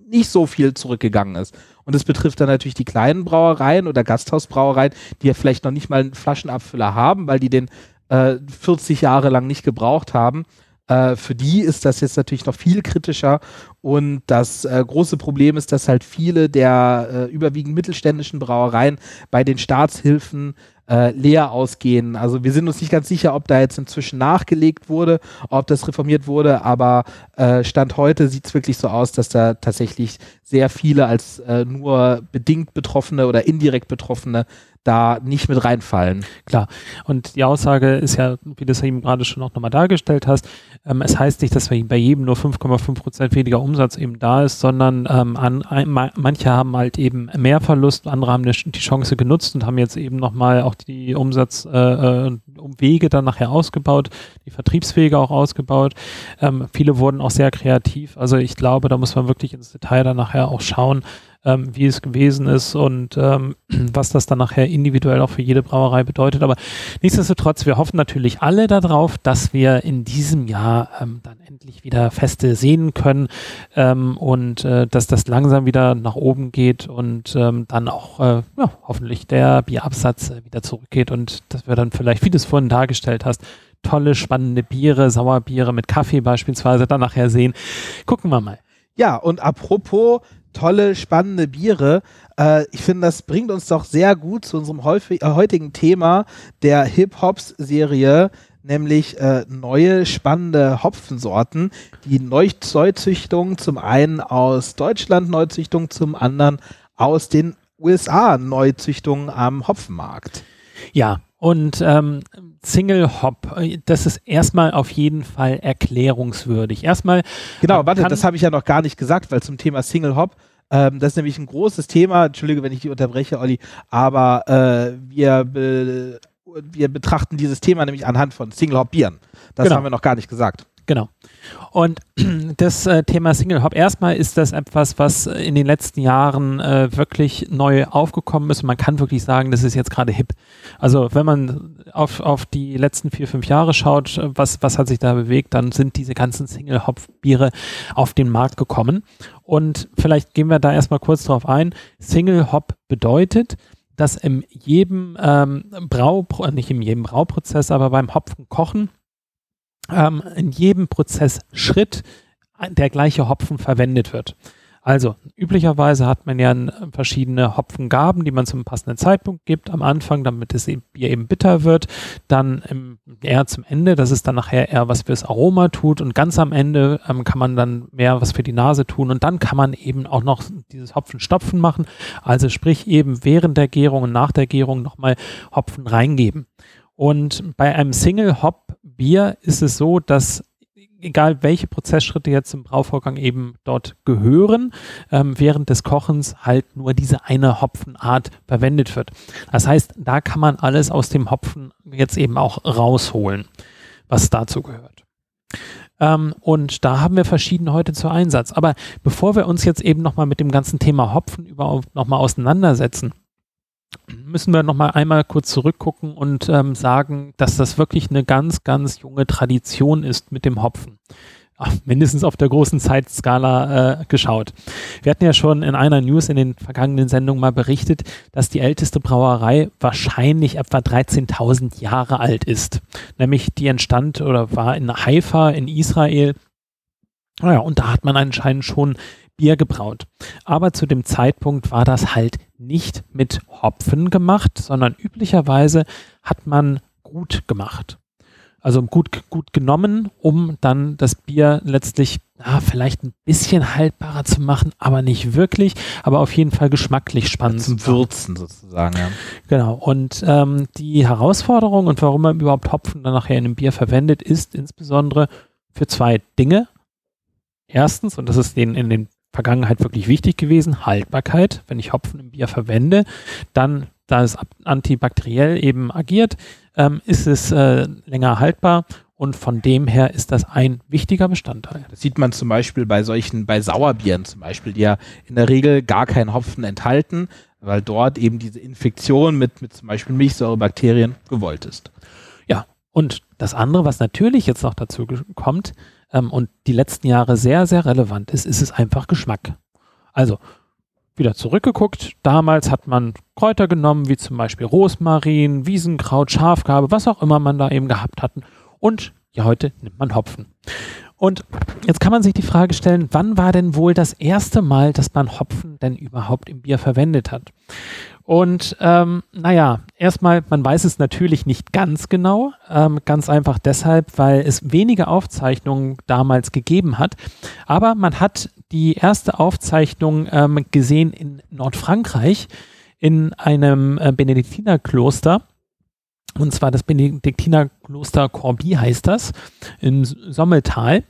nicht so viel zurückgegangen ist. Und das betrifft dann natürlich die kleinen Brauereien oder Gasthausbrauereien, die ja vielleicht noch nicht mal einen Flaschenabfüller haben, weil die den äh, 40 Jahre lang nicht gebraucht haben. Äh, für die ist das jetzt natürlich noch viel kritischer. Und das äh, große Problem ist, dass halt viele der äh, überwiegend mittelständischen Brauereien bei den Staatshilfen äh, leer ausgehen. Also wir sind uns nicht ganz sicher, ob da jetzt inzwischen nachgelegt wurde, ob das reformiert wurde, aber äh, Stand heute sieht es wirklich so aus, dass da tatsächlich sehr viele als äh, nur bedingt Betroffene oder indirekt Betroffene da nicht mit reinfallen. Klar. Und die Aussage ist ja, wie du es eben gerade schon auch nochmal dargestellt hast, ähm, es heißt nicht, dass bei jedem nur 5,5 Prozent weniger Umsatz eben da ist, sondern ähm, an, ein, manche haben halt eben mehr Verlust, andere haben die Chance genutzt und haben jetzt eben nochmal auch die Umsatzwege äh, äh dann nachher ausgebaut, die Vertriebswege auch ausgebaut. Ähm, viele wurden auch sehr kreativ. Also ich glaube, da muss man wirklich ins Detail dann nachher auch schauen, ähm, wie es gewesen ist und ähm, was das dann nachher individuell auch für jede Brauerei bedeutet. Aber nichtsdestotrotz, wir hoffen natürlich alle darauf, dass wir in diesem Jahr ähm, dann endlich wieder Feste sehen können ähm, und äh, dass das langsam wieder nach oben geht und ähm, dann auch äh, ja, hoffentlich der Bierabsatz äh, wieder zurückgeht und dass wir dann vielleicht, wie du es vorhin dargestellt hast, tolle, spannende Biere, Sauerbiere mit Kaffee beispielsweise dann nachher sehen. Gucken wir mal. Ja, und apropos tolle, spannende Biere. Äh, ich finde, das bringt uns doch sehr gut zu unserem häufig, äh, heutigen Thema der Hip-Hops-Serie, nämlich äh, neue, spannende Hopfensorten, die Neuzüchtung zum einen aus Deutschland, Neuzüchtung zum anderen aus den USA, Neuzüchtung am Hopfenmarkt. Ja, und ähm, Single Hop, das ist erstmal auf jeden Fall erklärungswürdig. Erstmal. Genau, warte, das habe ich ja noch gar nicht gesagt, weil zum Thema Single Hop, ähm, das ist nämlich ein großes Thema. Entschuldige, wenn ich dich unterbreche, Olli, aber äh, wir, be wir betrachten dieses Thema nämlich anhand von Single Hop Bieren. Das genau. haben wir noch gar nicht gesagt. Genau. Und das äh, Thema Single Hop, erstmal ist das etwas, was in den letzten Jahren äh, wirklich neu aufgekommen ist. Und man kann wirklich sagen, das ist jetzt gerade hip. Also wenn man auf, auf die letzten vier, fünf Jahre schaut, was, was hat sich da bewegt, dann sind diese ganzen Single Hop Biere auf den Markt gekommen. Und vielleicht gehen wir da erstmal kurz drauf ein. Single Hop bedeutet, dass in jedem ähm, Brau, nicht in jedem Brauprozess, aber beim Hopfen kochen, ähm, in jedem Prozessschritt der gleiche Hopfen verwendet wird. Also üblicherweise hat man ja verschiedene Hopfengaben, die man zum passenden Zeitpunkt gibt. Am Anfang, damit das Bier eben bitter wird. Dann im, eher zum Ende, das ist dann nachher eher was fürs Aroma tut. Und ganz am Ende ähm, kann man dann mehr was für die Nase tun. Und dann kann man eben auch noch dieses Hopfenstopfen machen. Also sprich eben während der Gärung und nach der Gärung nochmal Hopfen reingeben. Und bei einem Single Hop Bier ist es so, dass egal welche Prozessschritte jetzt im Brauvorgang eben dort gehören, ähm, während des Kochens halt nur diese eine Hopfenart verwendet wird. Das heißt, da kann man alles aus dem Hopfen jetzt eben auch rausholen, was dazu gehört. Ähm, und da haben wir verschiedene heute zu Einsatz. Aber bevor wir uns jetzt eben nochmal mit dem ganzen Thema Hopfen überhaupt nochmal auseinandersetzen, müssen wir noch mal einmal kurz zurückgucken und ähm, sagen, dass das wirklich eine ganz, ganz junge Tradition ist mit dem Hopfen. Ach, mindestens auf der großen Zeitskala äh, geschaut. Wir hatten ja schon in einer News in den vergangenen Sendungen mal berichtet, dass die älteste Brauerei wahrscheinlich etwa 13.000 Jahre alt ist. Nämlich die entstand oder war in Haifa in Israel. Naja, und da hat man anscheinend schon Bier gebraut. Aber zu dem Zeitpunkt war das halt nicht mit Hopfen gemacht, sondern üblicherweise hat man Gut gemacht. Also gut, gut genommen, um dann das Bier letztlich ja, vielleicht ein bisschen haltbarer zu machen, aber nicht wirklich, aber auf jeden Fall geschmacklich spannend. Zum Würzen sozusagen, ja. Genau. Und ähm, die Herausforderung und warum man überhaupt Hopfen dann nachher in einem Bier verwendet, ist insbesondere für zwei Dinge. Erstens, und das ist denen in den Vergangenheit wirklich wichtig gewesen, Haltbarkeit. Wenn ich Hopfen im Bier verwende, dann, da es antibakteriell eben agiert, ähm, ist es äh, länger haltbar und von dem her ist das ein wichtiger Bestandteil. Das sieht man zum Beispiel bei solchen, bei Sauerbieren zum Beispiel, die ja in der Regel gar keinen Hopfen enthalten, weil dort eben diese Infektion mit, mit zum Beispiel Milchsäurebakterien gewollt ist. Ja, und das andere, was natürlich jetzt noch dazu kommt ähm, und die letzten Jahre sehr, sehr relevant ist, ist es einfach Geschmack. Also wieder zurückgeguckt. Damals hat man Kräuter genommen, wie zum Beispiel Rosmarin, Wiesenkraut, Schafgarbe, was auch immer man da eben gehabt hatten und ja, heute nimmt man Hopfen. Und jetzt kann man sich die Frage stellen, wann war denn wohl das erste Mal, dass man Hopfen denn überhaupt im Bier verwendet hat? Und ähm, naja, erstmal, man weiß es natürlich nicht ganz genau, ähm, ganz einfach deshalb, weil es wenige Aufzeichnungen damals gegeben hat. Aber man hat die erste Aufzeichnung ähm, gesehen in Nordfrankreich in einem äh, Benediktinerkloster und zwar das Benediktinerkloster Corbie heißt das, in Sommeltal.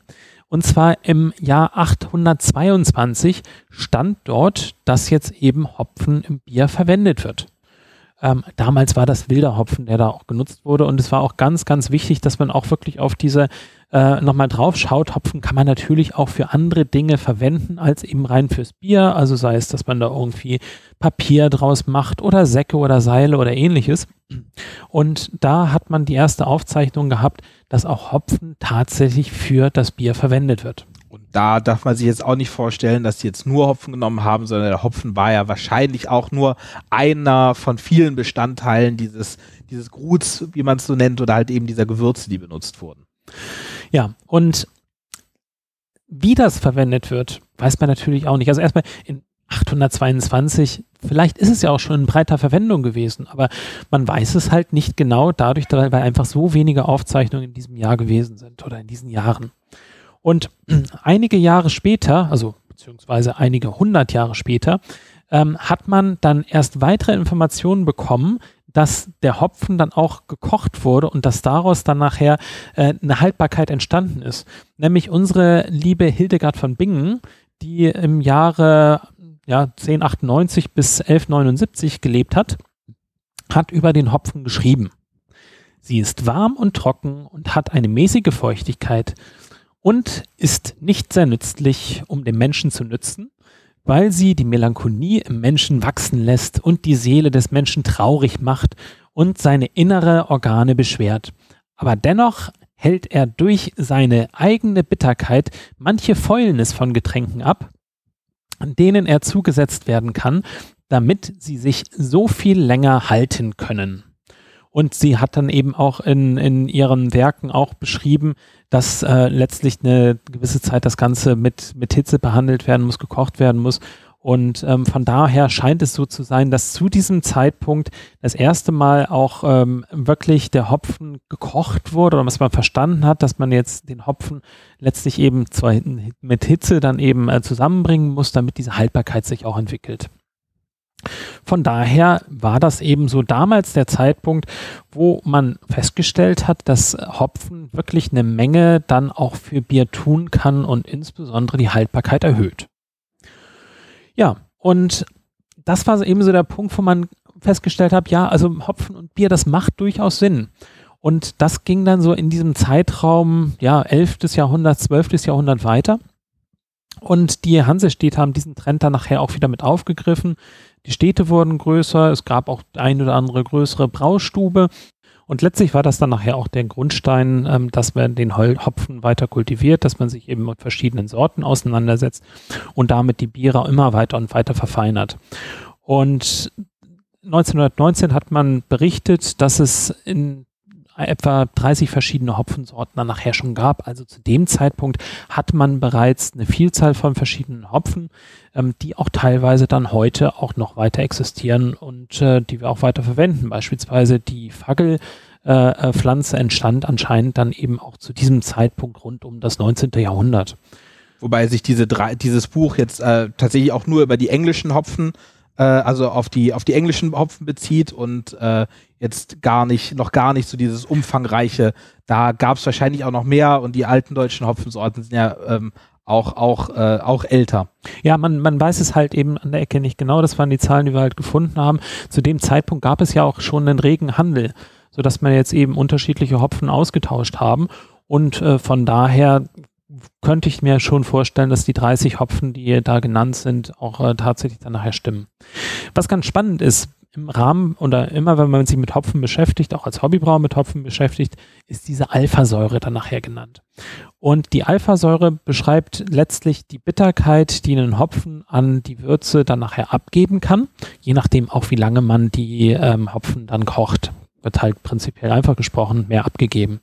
Und zwar im Jahr 822 stand dort, dass jetzt eben Hopfen im Bier verwendet wird. Ähm, damals war das wilder Hopfen, der da auch genutzt wurde. Und es war auch ganz, ganz wichtig, dass man auch wirklich auf diese äh, nochmal drauf schaut. Hopfen kann man natürlich auch für andere Dinge verwenden als eben rein fürs Bier. Also sei es, dass man da irgendwie Papier draus macht oder Säcke oder Seile oder ähnliches. Und da hat man die erste Aufzeichnung gehabt, dass auch Hopfen tatsächlich für das Bier verwendet wird. Da darf man sich jetzt auch nicht vorstellen, dass sie jetzt nur Hopfen genommen haben, sondern der Hopfen war ja wahrscheinlich auch nur einer von vielen Bestandteilen dieses, dieses Guts, wie man es so nennt, oder halt eben dieser Gewürze, die benutzt wurden. Ja, und wie das verwendet wird, weiß man natürlich auch nicht. Also erstmal in 822, vielleicht ist es ja auch schon in breiter Verwendung gewesen, aber man weiß es halt nicht genau dadurch, weil einfach so wenige Aufzeichnungen in diesem Jahr gewesen sind oder in diesen Jahren. Und einige Jahre später, also beziehungsweise einige hundert Jahre später, ähm, hat man dann erst weitere Informationen bekommen, dass der Hopfen dann auch gekocht wurde und dass daraus dann nachher äh, eine Haltbarkeit entstanden ist. Nämlich unsere liebe Hildegard von Bingen, die im Jahre ja, 1098 bis 1179 gelebt hat, hat über den Hopfen geschrieben. Sie ist warm und trocken und hat eine mäßige Feuchtigkeit und ist nicht sehr nützlich, um dem Menschen zu nützen, weil sie die Melancholie im Menschen wachsen lässt und die Seele des Menschen traurig macht und seine innere Organe beschwert. Aber dennoch hält er durch seine eigene Bitterkeit manche Fäulnis von Getränken ab, denen er zugesetzt werden kann, damit sie sich so viel länger halten können. Und sie hat dann eben auch in, in ihren Werken auch beschrieben, dass äh, letztlich eine gewisse Zeit das Ganze mit, mit Hitze behandelt werden muss, gekocht werden muss. Und ähm, von daher scheint es so zu sein, dass zu diesem Zeitpunkt das erste Mal auch ähm, wirklich der Hopfen gekocht wurde oder was man verstanden hat, dass man jetzt den Hopfen letztlich eben zwar mit Hitze dann eben äh, zusammenbringen muss, damit diese Haltbarkeit sich auch entwickelt. Von daher war das eben so damals der Zeitpunkt, wo man festgestellt hat, dass Hopfen wirklich eine Menge dann auch für Bier tun kann und insbesondere die Haltbarkeit erhöht. Ja, und das war eben so der Punkt, wo man festgestellt hat, ja, also Hopfen und Bier, das macht durchaus Sinn. Und das ging dann so in diesem Zeitraum, ja, 11. Jahrhundert, 12. Jahrhundert weiter. Und die Hansestädte haben diesen Trend dann nachher auch wieder mit aufgegriffen. Die Städte wurden größer, es gab auch ein oder andere größere Braustube. Und letztlich war das dann nachher auch der Grundstein, ähm, dass man den Hopfen weiter kultiviert, dass man sich eben mit verschiedenen Sorten auseinandersetzt und damit die Biere immer weiter und weiter verfeinert. Und 1919 hat man berichtet, dass es in etwa 30 verschiedene Hopfensorten dann nachher schon gab. Also zu dem Zeitpunkt hat man bereits eine Vielzahl von verschiedenen Hopfen, ähm, die auch teilweise dann heute auch noch weiter existieren und äh, die wir auch weiter verwenden. Beispielsweise die Fagel äh, äh, Pflanze entstand anscheinend dann eben auch zu diesem Zeitpunkt rund um das 19. Jahrhundert. Wobei sich diese drei, dieses Buch jetzt äh, tatsächlich auch nur über die englischen Hopfen, äh, also auf die, auf die englischen Hopfen bezieht und äh, jetzt gar nicht, noch gar nicht so dieses umfangreiche, da gab es wahrscheinlich auch noch mehr und die alten deutschen Hopfensorten sind ja ähm, auch, auch, äh, auch älter. Ja, man, man weiß es halt eben an der Ecke nicht genau. Das waren die Zahlen, die wir halt gefunden haben. Zu dem Zeitpunkt gab es ja auch schon einen regen Handel, sodass man jetzt eben unterschiedliche Hopfen ausgetauscht haben. Und äh, von daher könnte ich mir schon vorstellen, dass die 30 Hopfen, die da genannt sind, auch äh, tatsächlich dann nachher stimmen. Was ganz spannend ist, im Rahmen oder immer, wenn man sich mit Hopfen beschäftigt, auch als Hobbybrauer mit Hopfen beschäftigt, ist diese Alphasäure dann nachher genannt. Und die Alphasäure beschreibt letztlich die Bitterkeit, die ein Hopfen an die Würze dann nachher abgeben kann, je nachdem auch wie lange man die ähm, Hopfen dann kocht. Wird halt prinzipiell einfach gesprochen mehr abgegeben.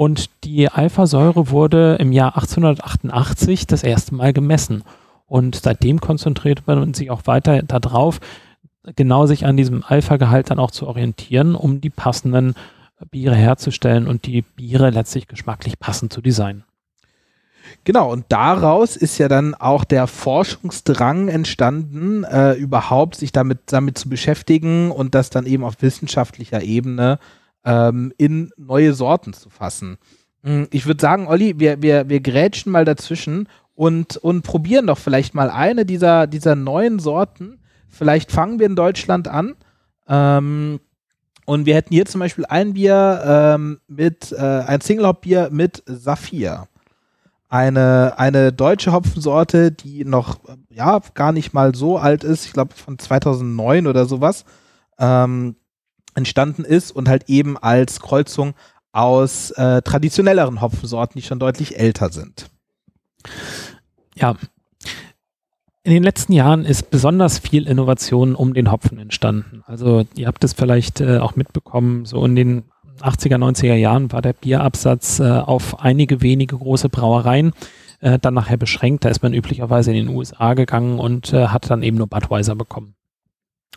Und die Alphasäure wurde im Jahr 1888 das erste Mal gemessen. Und seitdem konzentriert man sich auch weiter darauf, genau sich an diesem Alpha-Gehalt dann auch zu orientieren, um die passenden Biere herzustellen und die Biere letztlich geschmacklich passend zu designen. Genau, und daraus ist ja dann auch der Forschungsdrang entstanden, äh, überhaupt sich damit, damit zu beschäftigen und das dann eben auf wissenschaftlicher Ebene ähm, in neue Sorten zu fassen. Hm, ich würde sagen, Olli, wir, wir, wir grätschen mal dazwischen und, und probieren doch vielleicht mal eine dieser, dieser neuen Sorten. Vielleicht fangen wir in Deutschland an. Ähm, und wir hätten hier zum Beispiel ein Bier ähm, mit, äh, ein Single-Hop-Bier mit Saphir. Eine, eine deutsche Hopfensorte, die noch, ja, gar nicht mal so alt ist. Ich glaube, von 2009 oder sowas. Ähm, entstanden ist und halt eben als Kreuzung aus äh, traditionelleren Hopfensorten, die schon deutlich älter sind. Ja. In den letzten Jahren ist besonders viel Innovation um den Hopfen entstanden. Also ihr habt es vielleicht äh, auch mitbekommen, so in den 80er, 90er Jahren war der Bierabsatz äh, auf einige wenige große Brauereien äh, dann nachher beschränkt. Da ist man üblicherweise in den USA gegangen und äh, hat dann eben nur Budweiser bekommen.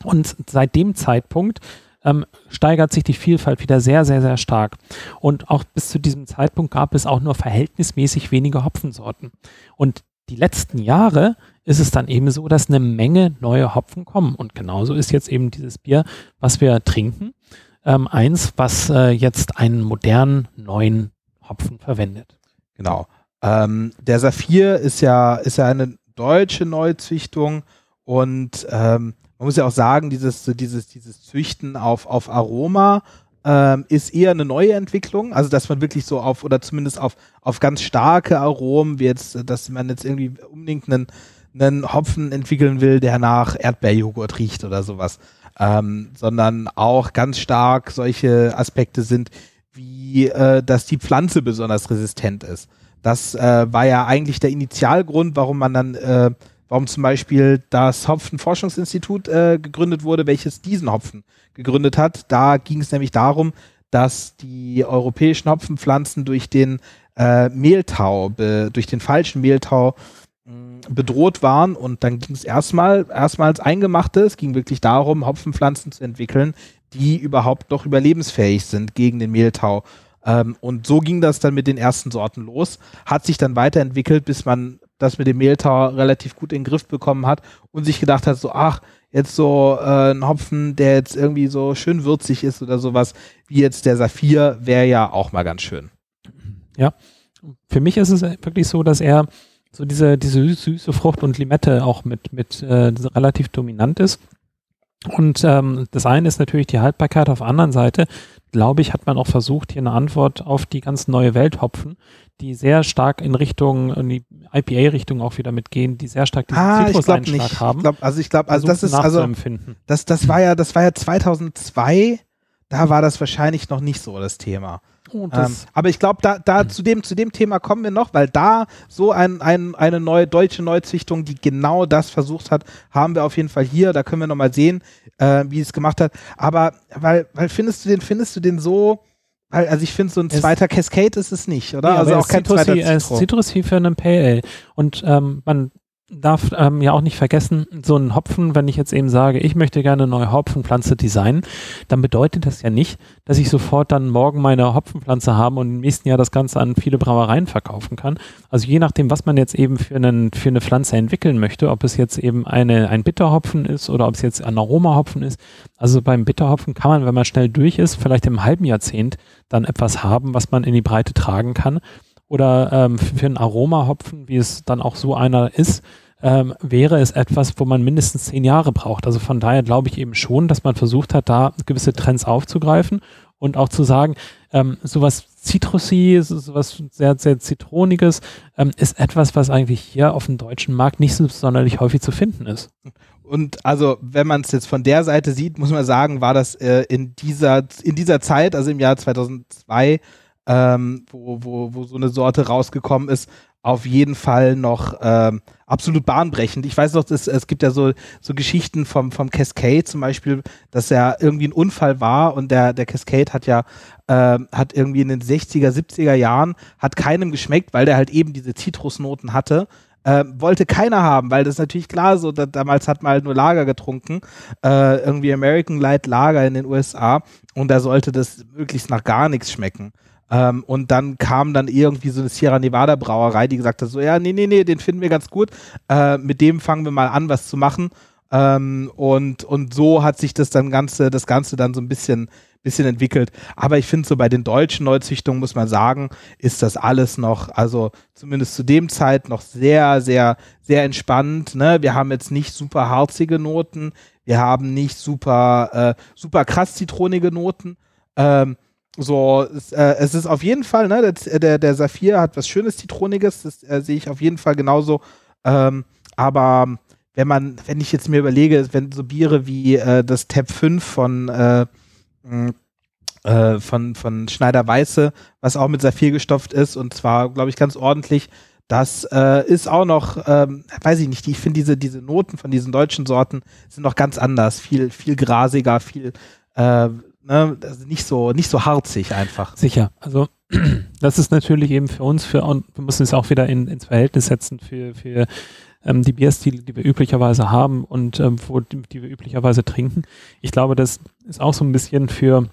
Und seit dem Zeitpunkt ähm, steigert sich die Vielfalt wieder sehr, sehr, sehr stark. Und auch bis zu diesem Zeitpunkt gab es auch nur verhältnismäßig wenige Hopfensorten. Und die letzten Jahre ist es dann eben so, dass eine Menge neue Hopfen kommen. Und genauso ist jetzt eben dieses Bier, was wir trinken, ähm, eins, was äh, jetzt einen modernen neuen Hopfen verwendet. Genau. Ähm, der Saphir ist ja, ist ja eine deutsche Neuzüchtung und ähm, man muss ja auch sagen, dieses, dieses, dieses Züchten auf, auf Aroma ähm, ist eher eine neue Entwicklung. Also, dass man wirklich so auf, oder zumindest auf, auf ganz starke Aromen, wie jetzt, dass man jetzt irgendwie unbedingt einen, einen Hopfen entwickeln will, der nach Erdbeerjoghurt riecht oder sowas. Ähm, sondern auch ganz stark solche Aspekte sind, wie äh, dass die Pflanze besonders resistent ist. Das äh, war ja eigentlich der Initialgrund, warum man dann äh, warum zum Beispiel das Hopfenforschungsinstitut äh, gegründet wurde, welches diesen Hopfen gegründet hat. Da ging es nämlich darum, dass die europäischen Hopfenpflanzen durch den äh, Mehltau, durch den falschen Mehltau mh, bedroht waren und dann ging es erstmal erstmals eingemachte. Es ging wirklich darum, Hopfenpflanzen zu entwickeln, die überhaupt noch überlebensfähig sind gegen den Mehltau. Ähm, und so ging das dann mit den ersten Sorten los, hat sich dann weiterentwickelt, bis man das mit dem Mehltau relativ gut in den Griff bekommen hat und sich gedacht hat, so, ach, jetzt so äh, ein Hopfen, der jetzt irgendwie so schön würzig ist oder sowas, wie jetzt der Saphir, wäre ja auch mal ganz schön. Ja, für mich ist es wirklich so, dass er so diese, diese süße Frucht und Limette auch mit, mit äh, relativ dominant ist. Und ähm, das eine ist natürlich die Haltbarkeit. Auf der anderen Seite, glaube ich, hat man auch versucht, hier eine Antwort auf die ganz neue Welt Hopfen, die sehr stark in Richtung, in die IPA-Richtung auch wieder mitgehen, die sehr stark diesen ah, Zitruseinschlag haben. Ich glaub, also ich glaube, also das ist also das, das war ja, das war ja 2002. Da war das wahrscheinlich noch nicht so das Thema. Oh, ähm, aber ich glaube, da, da zu, dem, zu dem Thema kommen wir noch, weil da so ein, ein, eine neue deutsche Neuzüchtung, die genau das versucht hat, haben wir auf jeden Fall hier. Da können wir nochmal sehen, äh, wie es gemacht hat. Aber weil, weil findest du den, findest du den so, also ich finde, so ein zweiter es, Cascade ist es nicht, oder? Nee, also auch kein Citrus zweiter Citrus. Citrus wie für einen Pale Ale. Und ähm, man darf ähm, ja auch nicht vergessen, so ein Hopfen, wenn ich jetzt eben sage, ich möchte gerne eine neue Hopfenpflanze designen, dann bedeutet das ja nicht, dass ich sofort dann morgen meine Hopfenpflanze habe und im nächsten Jahr das Ganze an viele Brauereien verkaufen kann. Also je nachdem, was man jetzt eben für, einen, für eine Pflanze entwickeln möchte, ob es jetzt eben eine, ein Bitterhopfen ist oder ob es jetzt ein Aromahopfen ist. Also beim Bitterhopfen kann man, wenn man schnell durch ist, vielleicht im halben Jahrzehnt dann etwas haben, was man in die Breite tragen kann oder ähm, für einen Aromahopfen, wie es dann auch so einer ist, ähm, wäre es etwas, wo man mindestens zehn Jahre braucht. Also von daher glaube ich eben schon, dass man versucht hat, da gewisse Trends aufzugreifen und auch zu sagen, ähm, sowas Citrusy, sowas sehr, sehr Zitroniges, ähm, ist etwas, was eigentlich hier auf dem deutschen Markt nicht so sonderlich häufig zu finden ist. Und also, wenn man es jetzt von der Seite sieht, muss man sagen, war das äh, in, dieser, in dieser Zeit, also im Jahr 2002, ähm, wo, wo, wo so eine Sorte rausgekommen ist, auf jeden Fall noch ähm, absolut bahnbrechend. Ich weiß noch, es, es gibt ja so, so Geschichten vom, vom Cascade zum Beispiel, dass er irgendwie ein Unfall war und der, der Cascade hat ja ähm, hat irgendwie in den 60er, 70er Jahren, hat keinem geschmeckt, weil der halt eben diese Zitrusnoten hatte. Ähm, wollte keiner haben, weil das ist natürlich klar so, da, damals hat man halt nur Lager getrunken, äh, irgendwie American Light Lager in den USA und da sollte das möglichst nach gar nichts schmecken. Ähm, und dann kam dann irgendwie so eine Sierra Nevada Brauerei, die gesagt hat, so, ja, nee, nee, nee, den finden wir ganz gut. Äh, mit dem fangen wir mal an, was zu machen. Ähm, und, und so hat sich das dann Ganze, das Ganze dann so ein bisschen, bisschen entwickelt. Aber ich finde so bei den deutschen Neuzüchtungen muss man sagen, ist das alles noch, also zumindest zu dem Zeit noch sehr, sehr, sehr entspannt. Ne? Wir haben jetzt nicht super harzige Noten, wir haben nicht super, äh, super krass zitronige Noten. Ähm, so, es, äh, es ist auf jeden Fall, ne, der, der, der Saphir hat was Schönes, Zitroniges, das äh, sehe ich auf jeden Fall genauso. Ähm, aber wenn man, wenn ich jetzt mir überlege, wenn so Biere wie äh, das Tab 5 von, äh, äh, von, von Schneider Weiße, was auch mit Saphir gestopft ist und zwar, glaube ich, ganz ordentlich, das äh, ist auch noch, ähm, weiß ich nicht, ich finde diese, diese Noten von diesen deutschen Sorten sind noch ganz anders, viel, viel grasiger, viel äh, ne, also nicht so, nicht so harzig einfach. Sicher. Also das ist natürlich eben für uns, für und wir müssen es auch wieder in, ins Verhältnis setzen für, für ähm, die Bierstile, die wir üblicherweise haben und ähm, wo, die, wir üblicherweise trinken. Ich glaube, das ist auch so ein bisschen für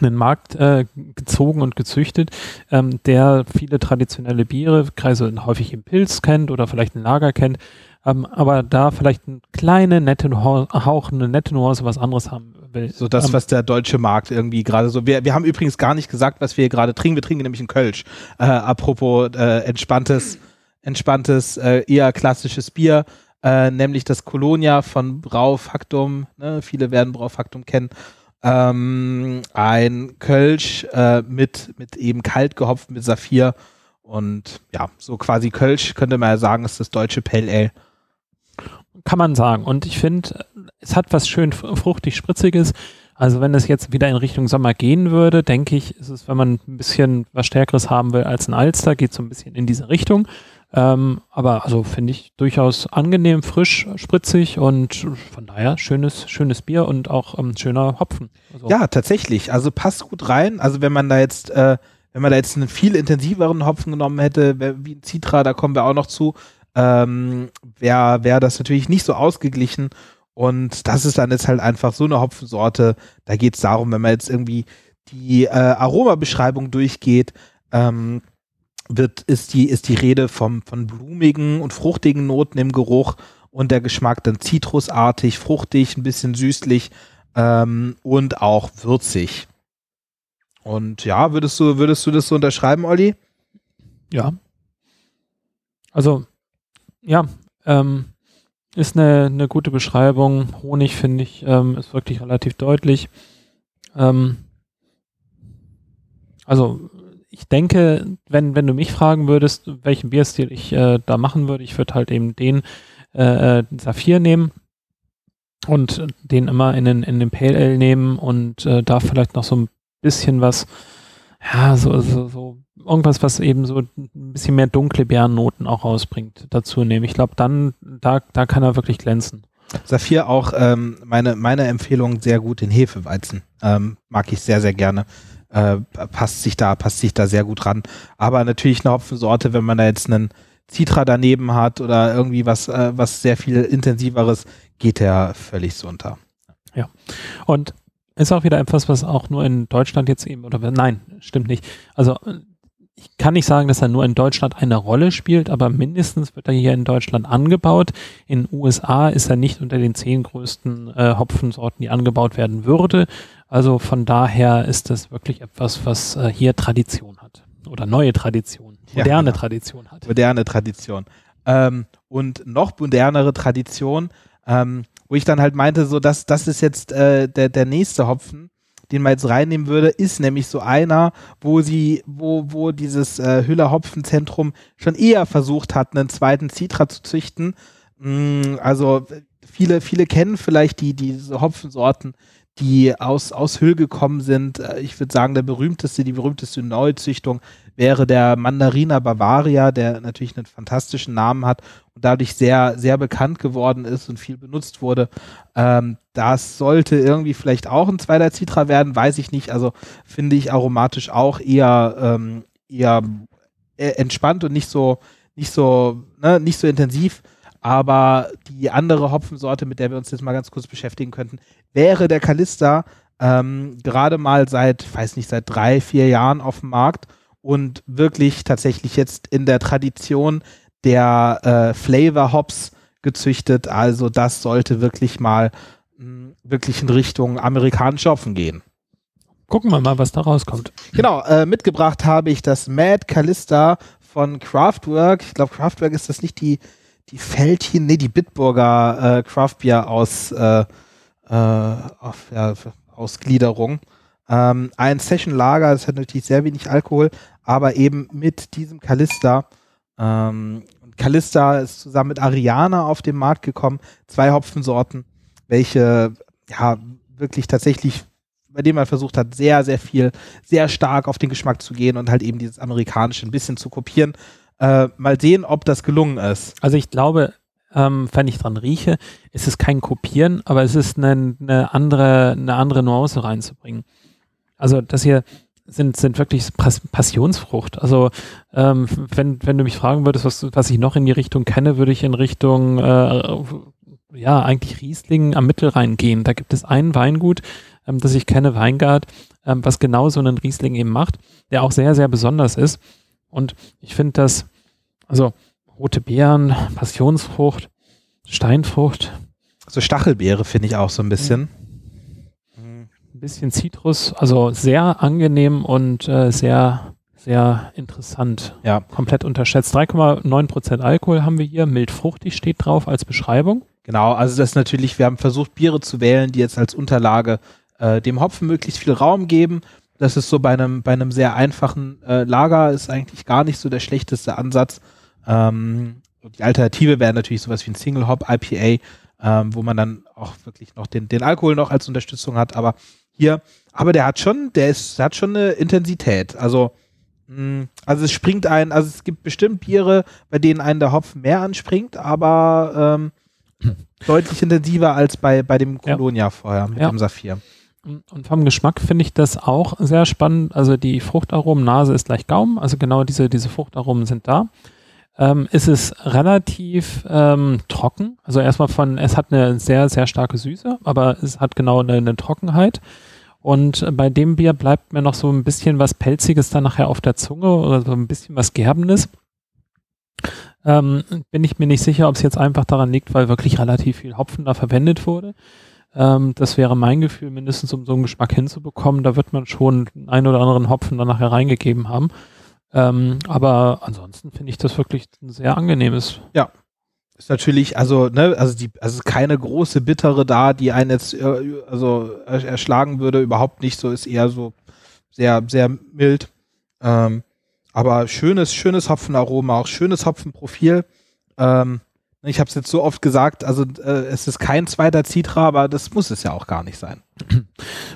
einen Markt äh, gezogen und gezüchtet, ähm, der viele traditionelle Biere, also häufig im Pilz kennt oder vielleicht ein Lager kennt, ähm, aber da vielleicht eine kleine nette Hauch, eine nette Nuance was anderes haben. So das, ähm, was der deutsche Markt irgendwie gerade so. Wir, wir haben übrigens gar nicht gesagt, was wir hier gerade trinken. Wir trinken nämlich einen Kölsch. Äh, apropos äh, entspanntes, entspanntes, äh, eher klassisches Bier. Äh, nämlich das Colonia von Braufaktum. Ne? Viele werden Braufaktum kennen. Ähm, ein Kölsch äh, mit, mit eben kalt gehopft mit Saphir. Und ja, so quasi Kölsch könnte man ja sagen, ist das deutsche Pale Ale. Kann man sagen. Und ich finde, es hat was schön fruchtig spritziges. Also wenn es jetzt wieder in Richtung Sommer gehen würde, denke ich, ist es, wenn man ein bisschen was Stärkeres haben will als ein Alster, geht so ein bisschen in diese Richtung. Ähm, aber also finde ich durchaus angenehm, frisch, spritzig und von daher schönes, schönes Bier und auch ähm, schöner Hopfen. Also ja, tatsächlich. Also passt gut rein. Also wenn man da jetzt, äh, wenn man da jetzt einen viel intensiveren Hopfen genommen hätte, wie ein Citra, da kommen wir auch noch zu, ähm, wäre wär das natürlich nicht so ausgeglichen. Und das ist dann jetzt halt einfach so eine Hopfensorte. Da geht es darum, wenn man jetzt irgendwie die äh, Aromabeschreibung durchgeht, ähm, wird, ist die, ist die Rede vom, von blumigen und fruchtigen Noten im Geruch und der Geschmack dann zitrusartig, fruchtig, ein bisschen süßlich ähm, und auch würzig. Und ja, würdest du, würdest du das so unterschreiben, Olli? Ja. Also ja, ähm, ist eine, eine gute Beschreibung. Honig, finde ich, ähm, ist wirklich relativ deutlich. Ähm, also, ich denke, wenn, wenn du mich fragen würdest, welchen Bierstil ich äh, da machen würde, ich würde halt eben den äh, äh, Saphir nehmen und den immer in den, in den Pale Ale nehmen und äh, da vielleicht noch so ein bisschen was, ja, so, so, so irgendwas, was eben so ein bisschen mehr dunkle Bärennoten auch rausbringt, dazu nehmen. Ich glaube, dann, da, da kann er wirklich glänzen. Saphir auch ähm, meine, meine Empfehlung sehr gut in Hefeweizen. Ähm, mag ich sehr, sehr gerne. Äh, passt sich da, passt sich da sehr gut ran. Aber natürlich eine Hopfensorte, wenn man da jetzt einen, Citra daneben hat oder irgendwie was, äh, was sehr viel intensiveres, geht der völlig so unter. Ja. Und ist auch wieder etwas, was auch nur in Deutschland jetzt eben, oder nein, stimmt nicht. Also ich kann nicht sagen, dass er nur in Deutschland eine Rolle spielt, aber mindestens wird er hier in Deutschland angebaut. In den USA ist er nicht unter den zehn größten äh, Hopfensorten, die angebaut werden würde. Also von daher ist das wirklich etwas, was äh, hier Tradition hat. Oder neue Tradition, moderne ja, genau. Tradition hat. Moderne Tradition. Ähm, und noch modernere Tradition, ähm, wo ich dann halt meinte, so dass das ist jetzt äh, der, der nächste Hopfen, den man jetzt reinnehmen würde, ist nämlich so einer, wo sie, wo, wo dieses äh, Hüller-Hopfen-Zentrum schon eher versucht hat, einen zweiten Citra zu züchten. Mm, also viele, viele kennen vielleicht die, diese Hopfensorten, die aus, aus Hüll gekommen sind. Äh, ich würde sagen, der berühmteste, die berühmteste Neuzüchtung wäre der Mandarina Bavaria, der natürlich einen fantastischen Namen hat und dadurch sehr, sehr bekannt geworden ist und viel benutzt wurde. Ähm, das sollte irgendwie vielleicht auch ein zweiter Citra werden, weiß ich nicht. Also finde ich aromatisch auch eher, ähm, eher äh, entspannt und nicht so, nicht so, ne, nicht so intensiv. Aber die andere Hopfensorte, mit der wir uns jetzt mal ganz kurz beschäftigen könnten, wäre der Kalista ähm, gerade mal seit, weiß nicht, seit drei, vier Jahren auf dem Markt und wirklich tatsächlich jetzt in der Tradition der äh, Flavor Hops gezüchtet. Also das sollte wirklich mal mh, hm, wirklich in Richtung amerikanische Hopfen gehen. Gucken wir mal, was da rauskommt. Genau, äh, mitgebracht habe ich das Mad Callista von Craftwork. Ich glaube, Craftwork ist das nicht die, die Feldchen, nee, die Bitburger äh, Craftbier aus, äh, äh, auf, ja, Ausgliederung. Ähm, ein Session Lager, das hat natürlich sehr wenig Alkohol, aber eben mit diesem Callista. Ähm, Callista ist zusammen mit Ariana auf den Markt gekommen. Zwei Hopfensorten, welche ja wirklich tatsächlich, bei denen man versucht hat, sehr, sehr viel, sehr stark auf den Geschmack zu gehen und halt eben dieses amerikanische ein bisschen zu kopieren. Äh, mal sehen, ob das gelungen ist. Also ich glaube, ähm, wenn ich dran rieche, ist es kein Kopieren, aber es ist eine, eine, andere, eine andere Nuance reinzubringen. Also das hier sind, sind wirklich Passionsfrucht. Also ähm, wenn, wenn du mich fragen würdest, was, was ich noch in die Richtung kenne, würde ich in Richtung äh, ja, eigentlich Riesling am Mittelrhein gehen. Da gibt es ein Weingut, ähm, das ich kenne, Weingart, ähm, was genau so einen Riesling eben macht, der auch sehr, sehr besonders ist. Und ich finde das, also rote Beeren, Passionsfrucht, Steinfrucht. So Stachelbeere finde ich auch so ein bisschen. Ein bisschen Zitrus, also sehr angenehm und äh, sehr, sehr interessant. Ja. Komplett unterschätzt. 3,9% Alkohol haben wir hier, mild fruchtig steht drauf als Beschreibung. Genau, also das ist natürlich, wir haben versucht, Biere zu wählen, die jetzt als Unterlage äh, dem Hopfen möglichst viel Raum geben. Das ist so bei einem, bei einem sehr einfachen äh, Lager, ist eigentlich gar nicht so der schlechteste Ansatz. Ähm, die Alternative wäre natürlich sowas wie ein Single Hop IPA, ähm, wo man dann auch wirklich noch den, den Alkohol noch als Unterstützung hat. Aber hier, aber der hat schon, der ist, der hat schon eine Intensität. Also, mh, mm, also es springt ein, also es gibt bestimmt Biere, bei denen einen der Hopfen mehr anspringt, aber ähm, deutlich intensiver als bei, bei dem Colonia ja. vorher mit ja. dem Saphir. Und vom Geschmack finde ich das auch sehr spannend. Also die Fruchtaromen, Nase ist gleich Gaumen, also genau diese, diese Fruchtaromen sind da ähm, ist es relativ ähm, trocken. Also erstmal von, es hat eine sehr, sehr starke Süße, aber es hat genau eine, eine Trockenheit. Und bei dem Bier bleibt mir noch so ein bisschen was Pelziges dann nachher auf der Zunge oder so ein bisschen was Gerbenes. Ähm, bin ich mir nicht sicher, ob es jetzt einfach daran liegt, weil wirklich relativ viel Hopfen da verwendet wurde. Ähm, das wäre mein Gefühl, mindestens um so einen Geschmack hinzubekommen. Da wird man schon einen oder anderen Hopfen dann nachher reingegeben haben. Ähm, aber ansonsten finde ich das wirklich ein sehr angenehmes. Ja. Ist natürlich, also, ne, also die, also keine große Bittere da, die einen jetzt äh, also erschlagen würde, überhaupt nicht so, ist eher so sehr, sehr mild. Ähm, aber schönes, schönes Hopfenaroma, auch schönes Hopfenprofil. Ähm, ich habe es jetzt so oft gesagt, also äh, es ist kein zweiter Citra, aber das muss es ja auch gar nicht sein.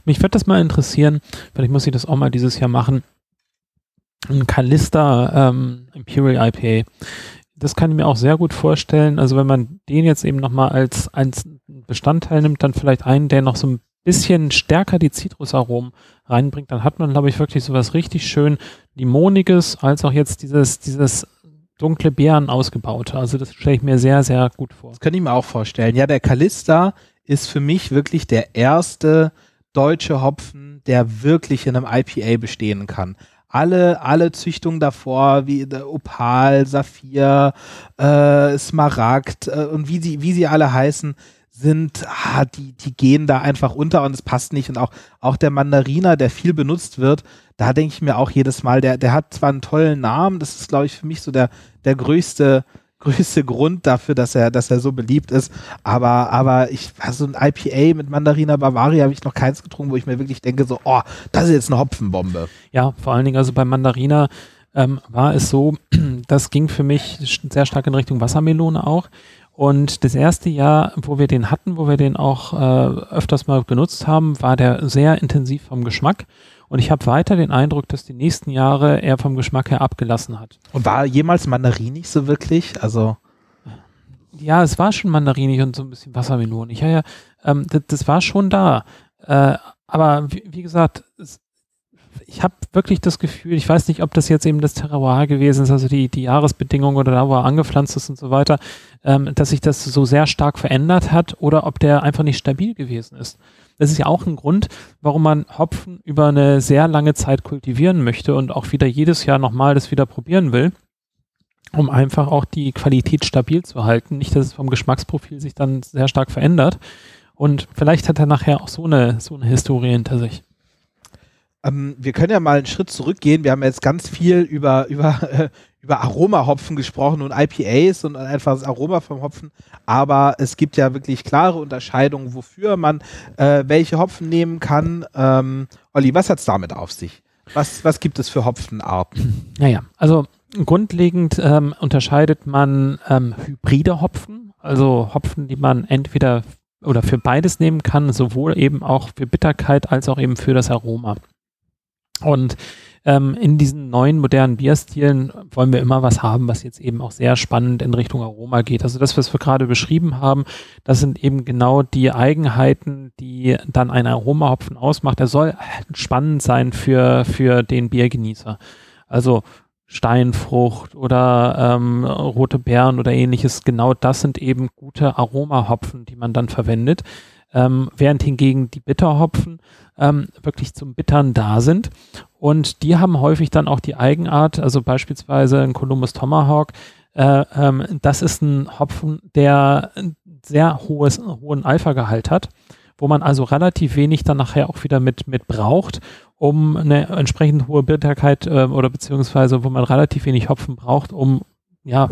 Mich würde das mal interessieren, vielleicht muss ich das auch mal dieses Jahr machen ein Kalista ähm, Imperial IPA. Das kann ich mir auch sehr gut vorstellen. Also wenn man den jetzt eben nochmal als, als Bestandteil nimmt, dann vielleicht einen, der noch so ein bisschen stärker die Zitrusaromen reinbringt, dann hat man, glaube ich, wirklich sowas richtig schön Limoniges, als auch jetzt dieses, dieses dunkle Beeren ausgebaut. Also das stelle ich mir sehr, sehr gut vor. Das könnte ich mir auch vorstellen. Ja, der Kalista ist für mich wirklich der erste deutsche Hopfen, der wirklich in einem IPA bestehen kann. Alle, alle Züchtungen davor, wie Opal, Saphir, äh, Smaragd äh, und wie sie, wie sie alle heißen, sind, ah, die, die gehen da einfach unter und es passt nicht. Und auch, auch der Mandariner, der viel benutzt wird, da denke ich mir auch jedes Mal, der, der hat zwar einen tollen Namen, das ist, glaube ich, für mich so der, der größte, größte Grund dafür, dass er, dass er so beliebt ist. Aber, aber ich, also ein IPA mit Mandarina Bavaria habe ich noch keins getrunken, wo ich mir wirklich denke, so, oh, das ist jetzt eine Hopfenbombe. Ja, vor allen Dingen also bei Mandarina ähm, war es so, das ging für mich sehr stark in Richtung Wassermelone auch. Und das erste Jahr, wo wir den hatten, wo wir den auch äh, öfters mal genutzt haben, war der sehr intensiv vom Geschmack. Und ich habe weiter den Eindruck, dass die nächsten Jahre er vom Geschmack her abgelassen hat. Und war jemals Mandarinig so wirklich? Also. Ja, es war schon mandarinig und so ein bisschen wassermelonig. Ja, ja, ähm, das, das, war schon da. Äh, aber wie, wie gesagt, es, ich habe wirklich das Gefühl, ich weiß nicht, ob das jetzt eben das Terroir gewesen ist, also die, die Jahresbedingungen oder da, wo er angepflanzt ist und so weiter, ähm, dass sich das so sehr stark verändert hat oder ob der einfach nicht stabil gewesen ist. Das ist ja auch ein Grund, warum man Hopfen über eine sehr lange Zeit kultivieren möchte und auch wieder jedes Jahr nochmal das wieder probieren will, um einfach auch die Qualität stabil zu halten. Nicht, dass es vom Geschmacksprofil sich dann sehr stark verändert. Und vielleicht hat er nachher auch so eine, so eine Historie hinter sich. Ähm, wir können ja mal einen Schritt zurückgehen. Wir haben jetzt ganz viel über, über, über Aromahopfen gesprochen und IPAs und einfach das Aroma vom Hopfen. Aber es gibt ja wirklich klare Unterscheidungen, wofür man äh, welche Hopfen nehmen kann. Ähm, Olli, was hat es damit auf sich? Was, was gibt es für Hopfenarten? Naja, also grundlegend ähm, unterscheidet man ähm, hybride Hopfen, also Hopfen, die man entweder oder für beides nehmen kann, sowohl eben auch für Bitterkeit als auch eben für das Aroma. Und ähm, in diesen neuen modernen Bierstilen wollen wir immer was haben, was jetzt eben auch sehr spannend in Richtung Aroma geht. Also das, was wir gerade beschrieben haben, das sind eben genau die Eigenheiten, die dann ein Aromahopfen ausmacht. Er soll spannend sein für, für den Biergenießer. Also Steinfrucht oder ähm, rote Beeren oder ähnliches. Genau das sind eben gute Aromahopfen, die man dann verwendet. Ähm, während hingegen die Bitterhopfen ähm, wirklich zum Bittern da sind. Und die haben häufig dann auch die Eigenart, also beispielsweise ein Columbus Tomahawk, äh, ähm, das ist ein Hopfen, der sehr hohes, hohen Alpha-Gehalt hat, wo man also relativ wenig dann nachher auch wieder mit, mit braucht, um eine entsprechend hohe Bitterkeit äh, oder beziehungsweise wo man relativ wenig Hopfen braucht, um ja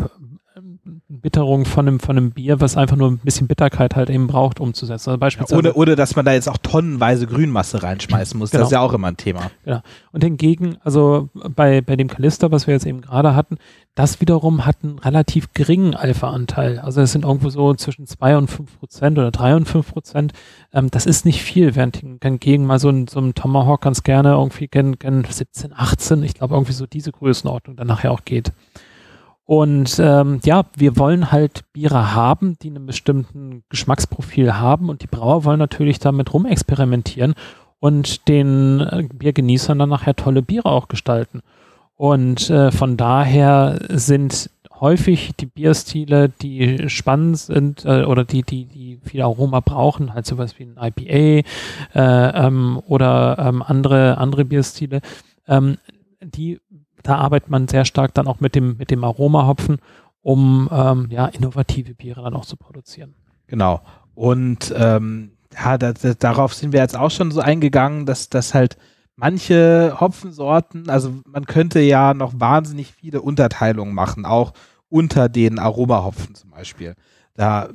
Bitterung von einem, von einem Bier, was einfach nur ein bisschen Bitterkeit halt eben braucht, umzusetzen. Also beispielsweise, ja, oder, oder dass man da jetzt auch tonnenweise Grünmasse reinschmeißen muss. Genau. Das ist ja auch immer ein Thema. Genau. Und hingegen, also bei, bei dem Kalister, was wir jetzt eben gerade hatten, das wiederum hat einen relativ geringen Alpha-Anteil. Also es sind irgendwo so zwischen 2 und 5 Prozent oder 3 und 5 Prozent. Ähm, das ist nicht viel, während hingegen mal so ein, so ein Tomahawk ganz gerne irgendwie gern, gern 17, 18, ich glaube irgendwie so diese Größenordnung dann nachher auch geht. Und ähm, ja, wir wollen halt Biere haben, die einen bestimmten Geschmacksprofil haben und die Brauer wollen natürlich damit rumexperimentieren und den äh, Biergenießern dann nachher tolle Biere auch gestalten. Und äh, von daher sind häufig die Bierstile, die spannend sind äh, oder die, die, die viel Aroma brauchen, halt sowas wie ein IPA äh, ähm, oder ähm, andere, andere Bierstile, ähm, die da arbeitet man sehr stark dann auch mit dem, mit dem Aromahopfen, um ähm, ja, innovative Biere dann auch zu produzieren. Genau. Und ähm, ja, da, da, darauf sind wir jetzt auch schon so eingegangen, dass, dass halt manche Hopfensorten, also man könnte ja noch wahnsinnig viele Unterteilungen machen, auch unter den Aromahopfen zum Beispiel. Da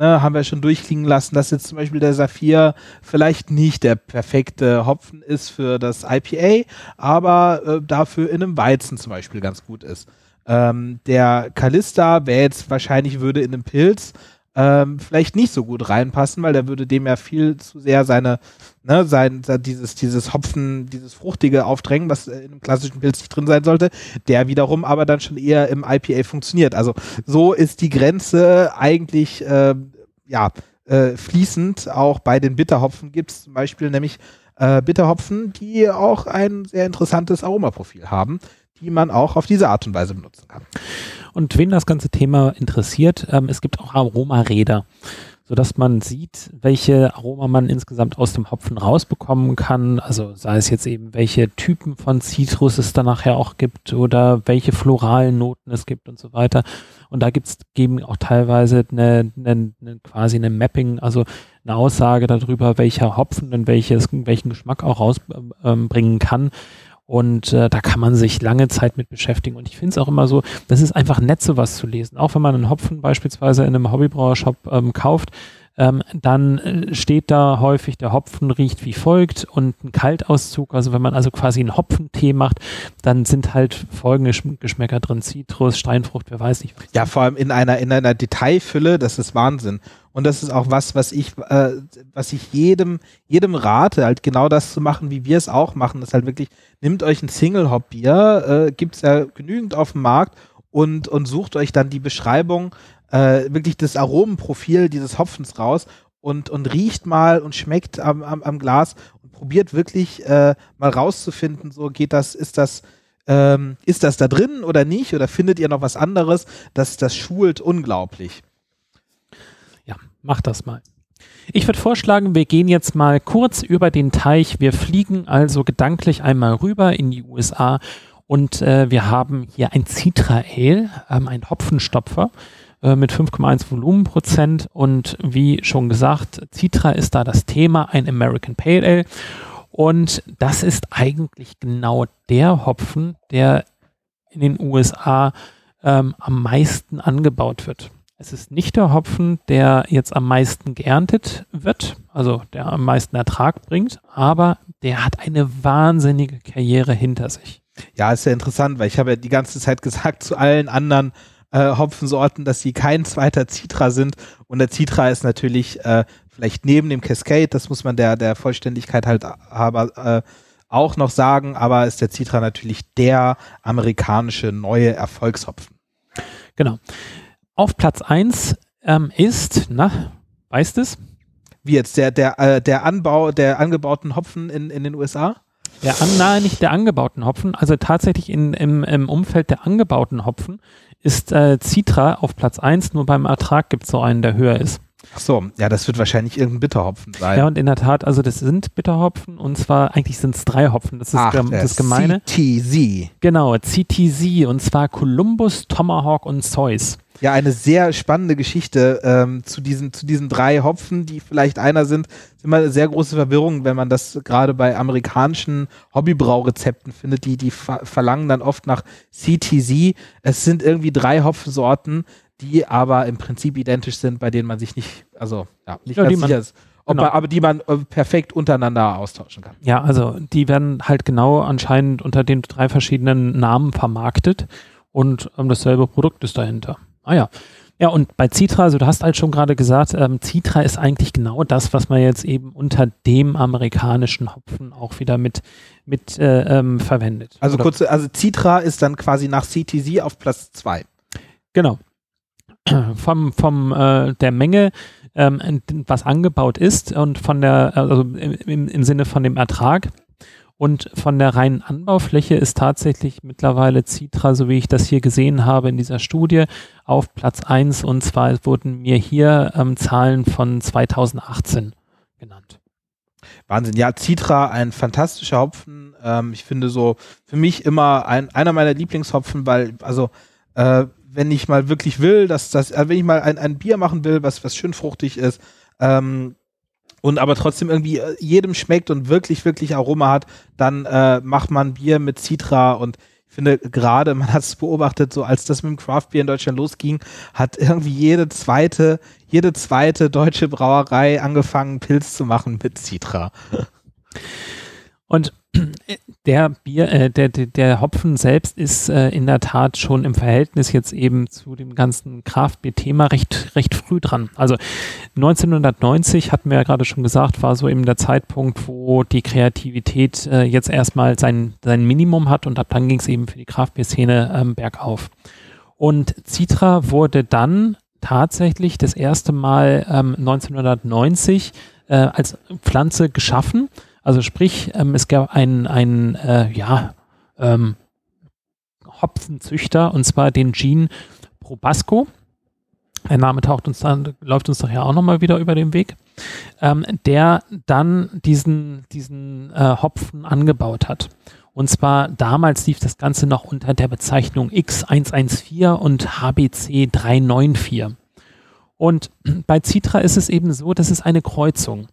ne, haben wir schon durchklingen lassen, dass jetzt zum Beispiel der Saphir vielleicht nicht der perfekte Hopfen ist für das IPA, aber äh, dafür in einem Weizen zum Beispiel ganz gut ist. Ähm, der Kalista wäre jetzt wahrscheinlich würde in einem Pilz ähm, vielleicht nicht so gut reinpassen, weil der würde dem ja viel zu sehr seine, ne, sein, dieses, dieses Hopfen, dieses Fruchtige aufdrängen, was in einem klassischen Pilz nicht drin sein sollte, der wiederum aber dann schon eher im IPA funktioniert. Also so ist die Grenze eigentlich, äh, ja, äh, fließend. Auch bei den Bitterhopfen gibt es zum Beispiel nämlich äh, Bitterhopfen, die auch ein sehr interessantes Aromaprofil haben, die man auch auf diese Art und Weise benutzen kann. Und wen das ganze Thema interessiert, ähm, es gibt auch Aromaräder sodass man sieht, welche Aroma man insgesamt aus dem Hopfen rausbekommen kann. Also sei es jetzt eben, welche Typen von Zitrus es dann nachher auch gibt oder welche floralen Noten es gibt und so weiter. Und da gibt's geben auch teilweise eine, eine, eine quasi eine Mapping, also eine Aussage darüber, welcher Hopfen denn welches, welchen Geschmack auch rausbringen kann. Und äh, da kann man sich lange Zeit mit beschäftigen. Und ich finde es auch immer so, das ist einfach nett, sowas zu lesen. Auch wenn man einen Hopfen beispielsweise in einem Hobbybrauershop ähm, kauft, ähm, dann äh, steht da häufig, der Hopfen riecht wie folgt und ein Kaltauszug. Also wenn man also quasi einen Hopfentee macht, dann sind halt folgende Geschmäcker drin. Zitrus, Steinfrucht, wer weiß nicht. Ja, vor allem in einer, in einer Detailfülle, das ist Wahnsinn. Und das ist auch was, was ich, äh, was ich jedem, jedem rate, halt genau das zu machen, wie wir es auch machen. Das halt wirklich, nehmt euch ein Single-Hop-Bier, äh, gibt es ja genügend auf dem Markt und, und sucht euch dann die Beschreibung äh, wirklich das Aromenprofil dieses Hopfens raus und, und riecht mal und schmeckt am, am, am Glas und probiert wirklich äh, mal rauszufinden, so geht das, ist das, ähm, ist das da drin oder nicht oder findet ihr noch was anderes? Das, das schult unglaublich. Ja, macht das mal. Ich würde vorschlagen, wir gehen jetzt mal kurz über den Teich. Wir fliegen also gedanklich einmal rüber in die USA und äh, wir haben hier ein Citra Ale, ähm, ein Hopfenstopfer. Äh, mit 5,1 Volumenprozent und wie schon gesagt, Citra ist da das Thema, ein American Pale Ale und das ist eigentlich genau der Hopfen, der in den USA ähm, am meisten angebaut wird. Es ist nicht der Hopfen, der jetzt am meisten geerntet wird, also der am meisten Ertrag bringt, aber der hat eine wahnsinnige Karriere hinter sich. Ja, ist ja interessant, weil ich habe ja die ganze Zeit gesagt zu allen anderen äh, Hopfensorten, dass sie kein zweiter Citra sind. Und der Citra ist natürlich äh, vielleicht neben dem Cascade, das muss man der, der Vollständigkeit halt aber äh, auch noch sagen, aber ist der Citra natürlich der amerikanische neue Erfolgshopfen. Genau. Auf Platz 1 ähm, ist, na, weißt es? Wie jetzt, der, der, äh, der Anbau der angebauten Hopfen in, in den USA? Der an, nein, nicht der angebauten Hopfen, also tatsächlich in, im, im Umfeld der angebauten Hopfen ist äh, Citra auf Platz 1, nur beim Ertrag gibt es so einen, der höher ist. Ach so, ja, das wird wahrscheinlich irgendein Bitterhopfen sein. Ja, und in der Tat, also das sind Bitterhopfen und zwar eigentlich sind es drei Hopfen. Das ist Ach, das Gemeine. CTZ. Genau, CTZ und zwar Columbus, Tomahawk und Zeus. Ja, eine sehr spannende Geschichte ähm, zu, diesen, zu diesen drei Hopfen, die vielleicht einer sind. ist immer eine sehr große Verwirrung, wenn man das gerade bei amerikanischen Hobbybraurezepten findet. Die, die ver verlangen dann oft nach CTZ. Es sind irgendwie drei Hopfensorten, die aber im Prinzip identisch sind, bei denen man sich nicht, also ja, nicht ja, ganz sicher ist. Genau. Man, aber die man äh, perfekt untereinander austauschen kann. Ja, also die werden halt genau anscheinend unter den drei verschiedenen Namen vermarktet und ähm, dasselbe Produkt ist dahinter. Ah ja. Ja, und bei Citra, also du hast halt schon gerade gesagt, ähm, Citra ist eigentlich genau das, was man jetzt eben unter dem amerikanischen Hopfen auch wieder mit, mit äh, ähm, verwendet. Also Oder? kurz, also Citra ist dann quasi nach CTZ auf Platz 2. Genau. Vom, vom äh, der Menge, ähm, was angebaut ist und von der, also im, im Sinne von dem Ertrag, und von der reinen Anbaufläche ist tatsächlich mittlerweile Citra, so wie ich das hier gesehen habe in dieser Studie, auf Platz 1. Und zwar wurden mir hier ähm, Zahlen von 2018 genannt. Wahnsinn. Ja, Citra, ein fantastischer Hopfen. Ähm, ich finde so für mich immer ein, einer meiner Lieblingshopfen, weil, also, äh, wenn ich mal wirklich will, dass das, also wenn ich mal ein, ein Bier machen will, was, was schön fruchtig ist, ähm, und aber trotzdem irgendwie äh, jedem schmeckt und wirklich, wirklich Aroma hat, dann äh, macht man Bier mit Citra und ich finde gerade, man hat es beobachtet, so als das mit dem Craft Beer in Deutschland losging, hat irgendwie jede zweite, jede zweite deutsche Brauerei angefangen, Pilz zu machen mit Citra. Und der Bier, äh, der, der, der Hopfen selbst ist äh, in der Tat schon im Verhältnis jetzt eben zu dem ganzen Kraftbier-Thema recht, recht früh dran. Also 1990 hatten wir ja gerade schon gesagt, war so eben der Zeitpunkt, wo die Kreativität äh, jetzt erstmal sein, sein Minimum hat und ab dann ging es eben für die Kraftbier-Szene ähm, bergauf. Und Citra wurde dann tatsächlich das erste Mal ähm, 1990 äh, als Pflanze geschaffen also sprich, ähm, es gab einen, einen äh, ja, ähm, Hopfenzüchter und zwar den Gene Probasco. Der Name taucht uns dann, läuft uns doch ja auch nochmal wieder über den Weg, ähm, der dann diesen, diesen äh, Hopfen angebaut hat. Und zwar damals lief das Ganze noch unter der Bezeichnung X114 und HBC 394. Und bei Citra ist es eben so, das ist eine Kreuzung.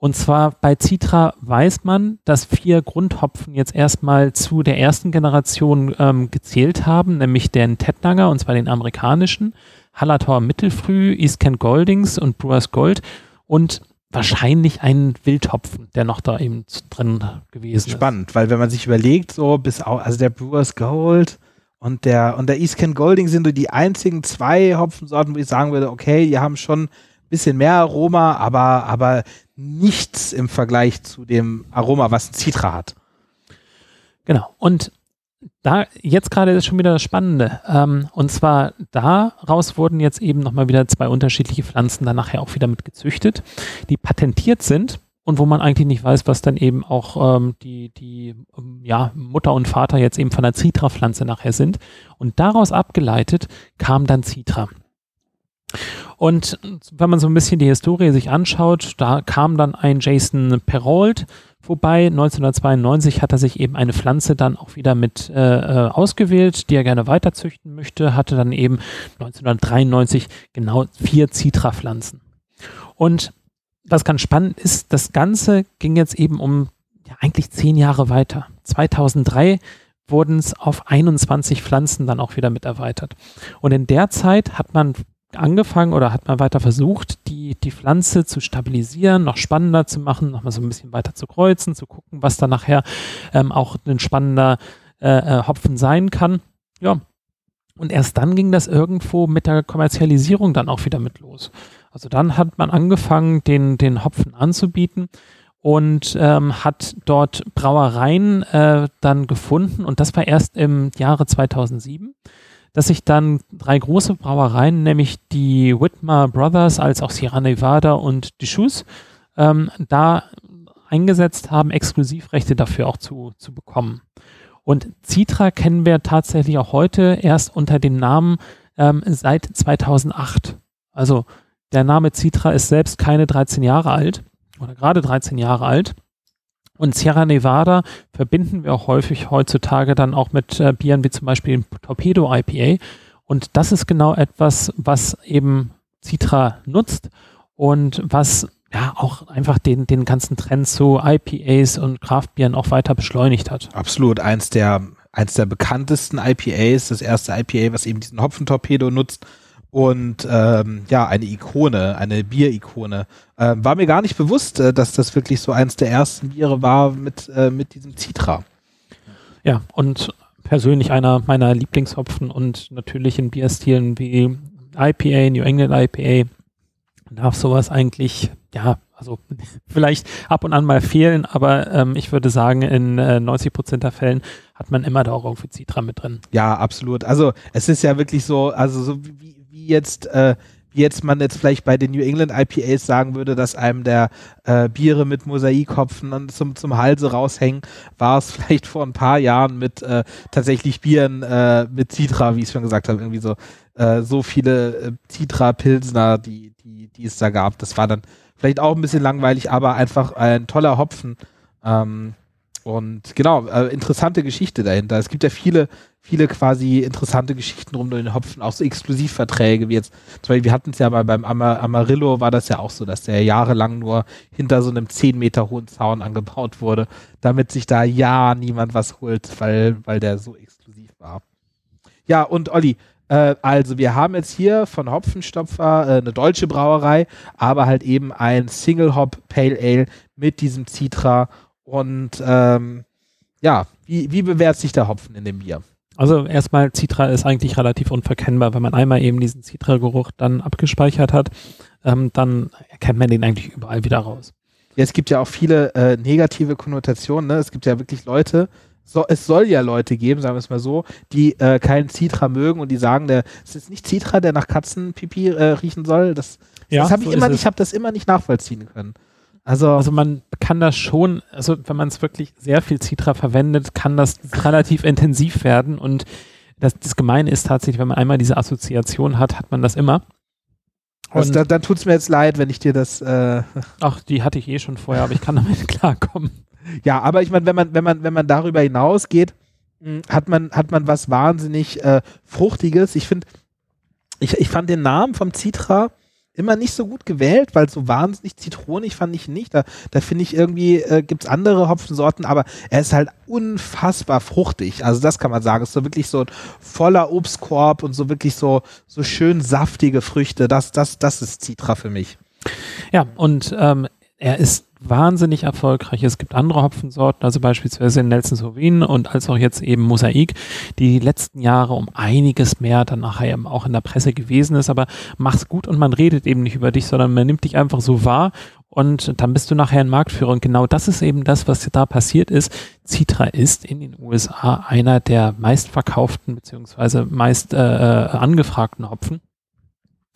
Und zwar bei Citra weiß man, dass vier Grundhopfen jetzt erstmal zu der ersten Generation ähm, gezählt haben, nämlich den Tettnanger, und zwar den amerikanischen, Hallertor Mittelfrüh, East Kent Goldings und Brewers Gold und wahrscheinlich ein Wildhopfen, der noch da eben drin gewesen ist. Spannend, weil wenn man sich überlegt, so bis auch, also der Brewers Gold und der, und der East Kent Golding sind so die einzigen zwei Hopfensorten, wo ich sagen würde, okay, die haben schon bisschen mehr Aroma, aber, aber nichts im Vergleich zu dem Aroma, was ein Citra hat. Genau. Und da jetzt gerade ist schon wieder das Spannende. Ähm, und zwar daraus wurden jetzt eben nochmal wieder zwei unterschiedliche Pflanzen dann nachher auch wieder mit gezüchtet, die patentiert sind und wo man eigentlich nicht weiß, was dann eben auch ähm, die, die ähm, ja, Mutter und Vater jetzt eben von der Citra-Pflanze nachher sind. Und daraus abgeleitet kam dann Citra. Und wenn man so ein bisschen die Historie sich anschaut, da kam dann ein Jason Perold vorbei. 1992 hat er sich eben eine Pflanze dann auch wieder mit äh, äh, ausgewählt, die er gerne weiterzüchten möchte, hatte dann eben 1993 genau vier Citra-Pflanzen. Und was ganz spannend ist, das Ganze ging jetzt eben um ja, eigentlich zehn Jahre weiter. 2003 wurden es auf 21 Pflanzen dann auch wieder mit erweitert. Und in der Zeit hat man angefangen oder hat man weiter versucht, die, die Pflanze zu stabilisieren, noch spannender zu machen, nochmal so ein bisschen weiter zu kreuzen, zu gucken, was dann nachher ähm, auch ein spannender äh, äh, Hopfen sein kann. Ja. Und erst dann ging das irgendwo mit der Kommerzialisierung dann auch wieder mit los. Also dann hat man angefangen, den, den Hopfen anzubieten und ähm, hat dort Brauereien äh, dann gefunden und das war erst im Jahre 2007 dass sich dann drei große Brauereien, nämlich die Whitmer Brothers als auch Sierra Nevada und Deschutes, ähm, da eingesetzt haben, Exklusivrechte dafür auch zu, zu bekommen. Und Citra kennen wir tatsächlich auch heute erst unter dem Namen ähm, seit 2008. Also der Name Citra ist selbst keine 13 Jahre alt oder gerade 13 Jahre alt. Und Sierra Nevada verbinden wir auch häufig heutzutage dann auch mit äh, Bieren wie zum Beispiel Torpedo IPA. Und das ist genau etwas, was eben Citra nutzt und was ja auch einfach den, den ganzen Trend zu IPAs und Craftbieren auch weiter beschleunigt hat. Absolut. Eins der, eins der bekanntesten IPAs, das erste IPA, was eben diesen Hopfentorpedo nutzt und ähm, ja, eine Ikone, eine Bierikone. Ähm, war mir gar nicht bewusst, äh, dass das wirklich so eins der ersten Biere war mit, äh, mit diesem Citra. Ja, und persönlich einer meiner Lieblingshopfen und natürlich in Bierstilen wie IPA, New England IPA, darf sowas eigentlich, ja, also vielleicht ab und an mal fehlen, aber ähm, ich würde sagen, in äh, 90 Prozent der Fällen hat man immer da auch irgendwie Citra mit drin. Ja, absolut. Also es ist ja wirklich so, also so wie, jetzt, äh, wie jetzt man jetzt vielleicht bei den New England IPAs sagen würde, dass einem der äh, Biere mit Mosaikhopfen zum, zum Halse raushängen, war es vielleicht vor ein paar Jahren mit äh, tatsächlich Bieren äh, mit Citra, wie ich schon gesagt habe, irgendwie so, äh, so viele äh, Citra-Pilsner, die, die, die es da gab. Das war dann vielleicht auch ein bisschen langweilig, aber einfach ein toller Hopfen. Ähm, und genau, äh, interessante Geschichte dahinter. Es gibt ja viele, viele quasi interessante Geschichten rund um den Hopfen, auch so Exklusivverträge, wie jetzt, zum Beispiel, wir hatten es ja mal beim Amar Amarillo, war das ja auch so, dass der jahrelang nur hinter so einem 10 Meter hohen Zaun angebaut wurde, damit sich da ja niemand was holt, weil, weil der so exklusiv war. Ja, und Olli, äh, also wir haben jetzt hier von Hopfenstopfer äh, eine deutsche Brauerei, aber halt eben ein Single Hop Pale Ale mit diesem Citra und ähm, ja, wie, wie bewährt sich der Hopfen in dem Bier? Also erstmal, Citra ist eigentlich relativ unverkennbar. Wenn man einmal eben diesen Citra-Geruch dann abgespeichert hat, ähm, dann erkennt man den eigentlich überall wieder raus. Ja, es gibt ja auch viele äh, negative Konnotationen. Ne? Es gibt ja wirklich Leute, so, es soll ja Leute geben, sagen wir es mal so, die äh, keinen Citra mögen und die sagen, der, es ist nicht Citra, der nach Katzenpipi äh, riechen soll. Das, ja, das habe so ich immer, ich habe das immer nicht nachvollziehen können. Also, also man kann das schon, also wenn man es wirklich sehr viel Citra verwendet, kann das relativ intensiv werden und das, das Gemeine ist tatsächlich, wenn man einmal diese Assoziation hat, hat man das immer. Also dann, dann tut es mir jetzt leid, wenn ich dir das. Äh Ach, die hatte ich eh schon vorher, aber ich kann damit klarkommen. Ja, aber ich meine, wenn man, wenn man, wenn man darüber hinausgeht, hm, hat man, hat man was wahnsinnig äh, Fruchtiges. Ich finde, ich, ich fand den Namen vom Citra immer nicht so gut gewählt, weil so wahnsinnig zitronig fand ich nicht. Da, da finde ich irgendwie, äh, gibt es andere Hopfensorten, aber er ist halt unfassbar fruchtig. Also das kann man sagen. Ist so wirklich so ein voller Obstkorb und so wirklich so, so schön saftige Früchte. Das, das, das ist Citra für mich. Ja, und ähm, er ist wahnsinnig erfolgreich. Es gibt andere Hopfensorten, also beispielsweise Nelson Sauvin und als auch jetzt eben Mosaik, die die letzten Jahre um einiges mehr dann nachher eben auch in der Presse gewesen ist, aber mach's gut und man redet eben nicht über dich, sondern man nimmt dich einfach so wahr und dann bist du nachher ein Marktführer und genau das ist eben das, was da passiert ist. Citra ist in den USA einer der meistverkauften beziehungsweise meist äh, äh angefragten Hopfen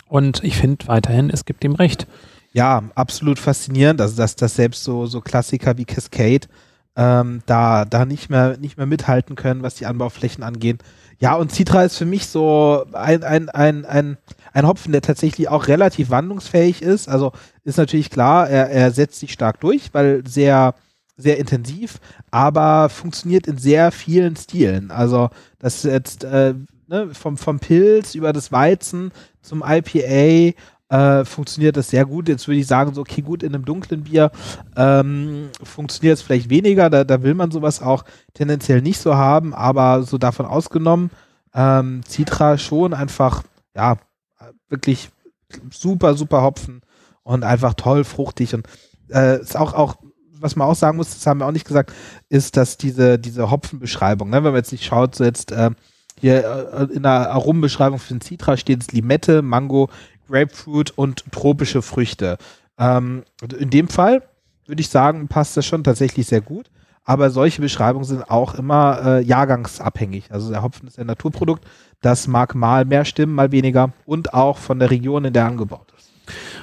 und ich finde weiterhin, es gibt ihm recht ja, absolut faszinierend. Also dass, dass selbst so, so Klassiker wie Cascade ähm, da, da nicht mehr, nicht mehr mithalten können, was die Anbauflächen angehen. Ja, und Citra ist für mich so ein, ein, ein, ein, ein Hopfen, der tatsächlich auch relativ wandlungsfähig ist. Also ist natürlich klar, er, er setzt sich stark durch, weil sehr, sehr intensiv, aber funktioniert in sehr vielen Stilen. Also das jetzt äh, ne, vom, vom Pilz über das Weizen zum IPA äh, funktioniert das sehr gut. Jetzt würde ich sagen, so, okay, gut, in einem dunklen Bier ähm, funktioniert es vielleicht weniger. Da, da will man sowas auch tendenziell nicht so haben, aber so davon ausgenommen, ähm, Citra schon einfach, ja, wirklich super, super Hopfen und einfach toll fruchtig und äh, ist auch, auch was man auch sagen muss, das haben wir auch nicht gesagt, ist, dass diese, diese Hopfenbeschreibung, ne, wenn man jetzt nicht schaut, so jetzt äh, hier äh, in der Aromenbeschreibung für den Citra steht es Limette, Mango, Grapefruit und tropische Früchte. Ähm, in dem Fall würde ich sagen, passt das schon tatsächlich sehr gut. Aber solche Beschreibungen sind auch immer äh, jahrgangsabhängig. Also der Hopfen ist ein Naturprodukt. Das mag mal mehr stimmen, mal weniger. Und auch von der Region, in der er angebaut ist.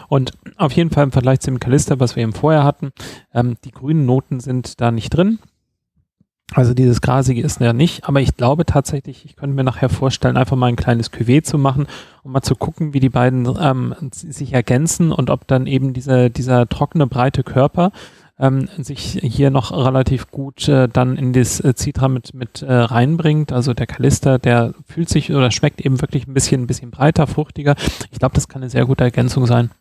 Und auf jeden Fall im Vergleich zum Kalister, was wir eben vorher hatten, ähm, die grünen Noten sind da nicht drin. Also dieses Grasige ist ja nicht, aber ich glaube tatsächlich, ich könnte mir nachher vorstellen, einfach mal ein kleines Cuvée zu machen, um mal zu gucken, wie die beiden ähm, sich ergänzen und ob dann eben dieser, dieser trockene, breite Körper ähm, sich hier noch relativ gut äh, dann in das äh, Citra mit, mit äh, reinbringt. Also der Kalister, der fühlt sich oder schmeckt eben wirklich ein bisschen, ein bisschen breiter, fruchtiger. Ich glaube, das kann eine sehr gute Ergänzung sein.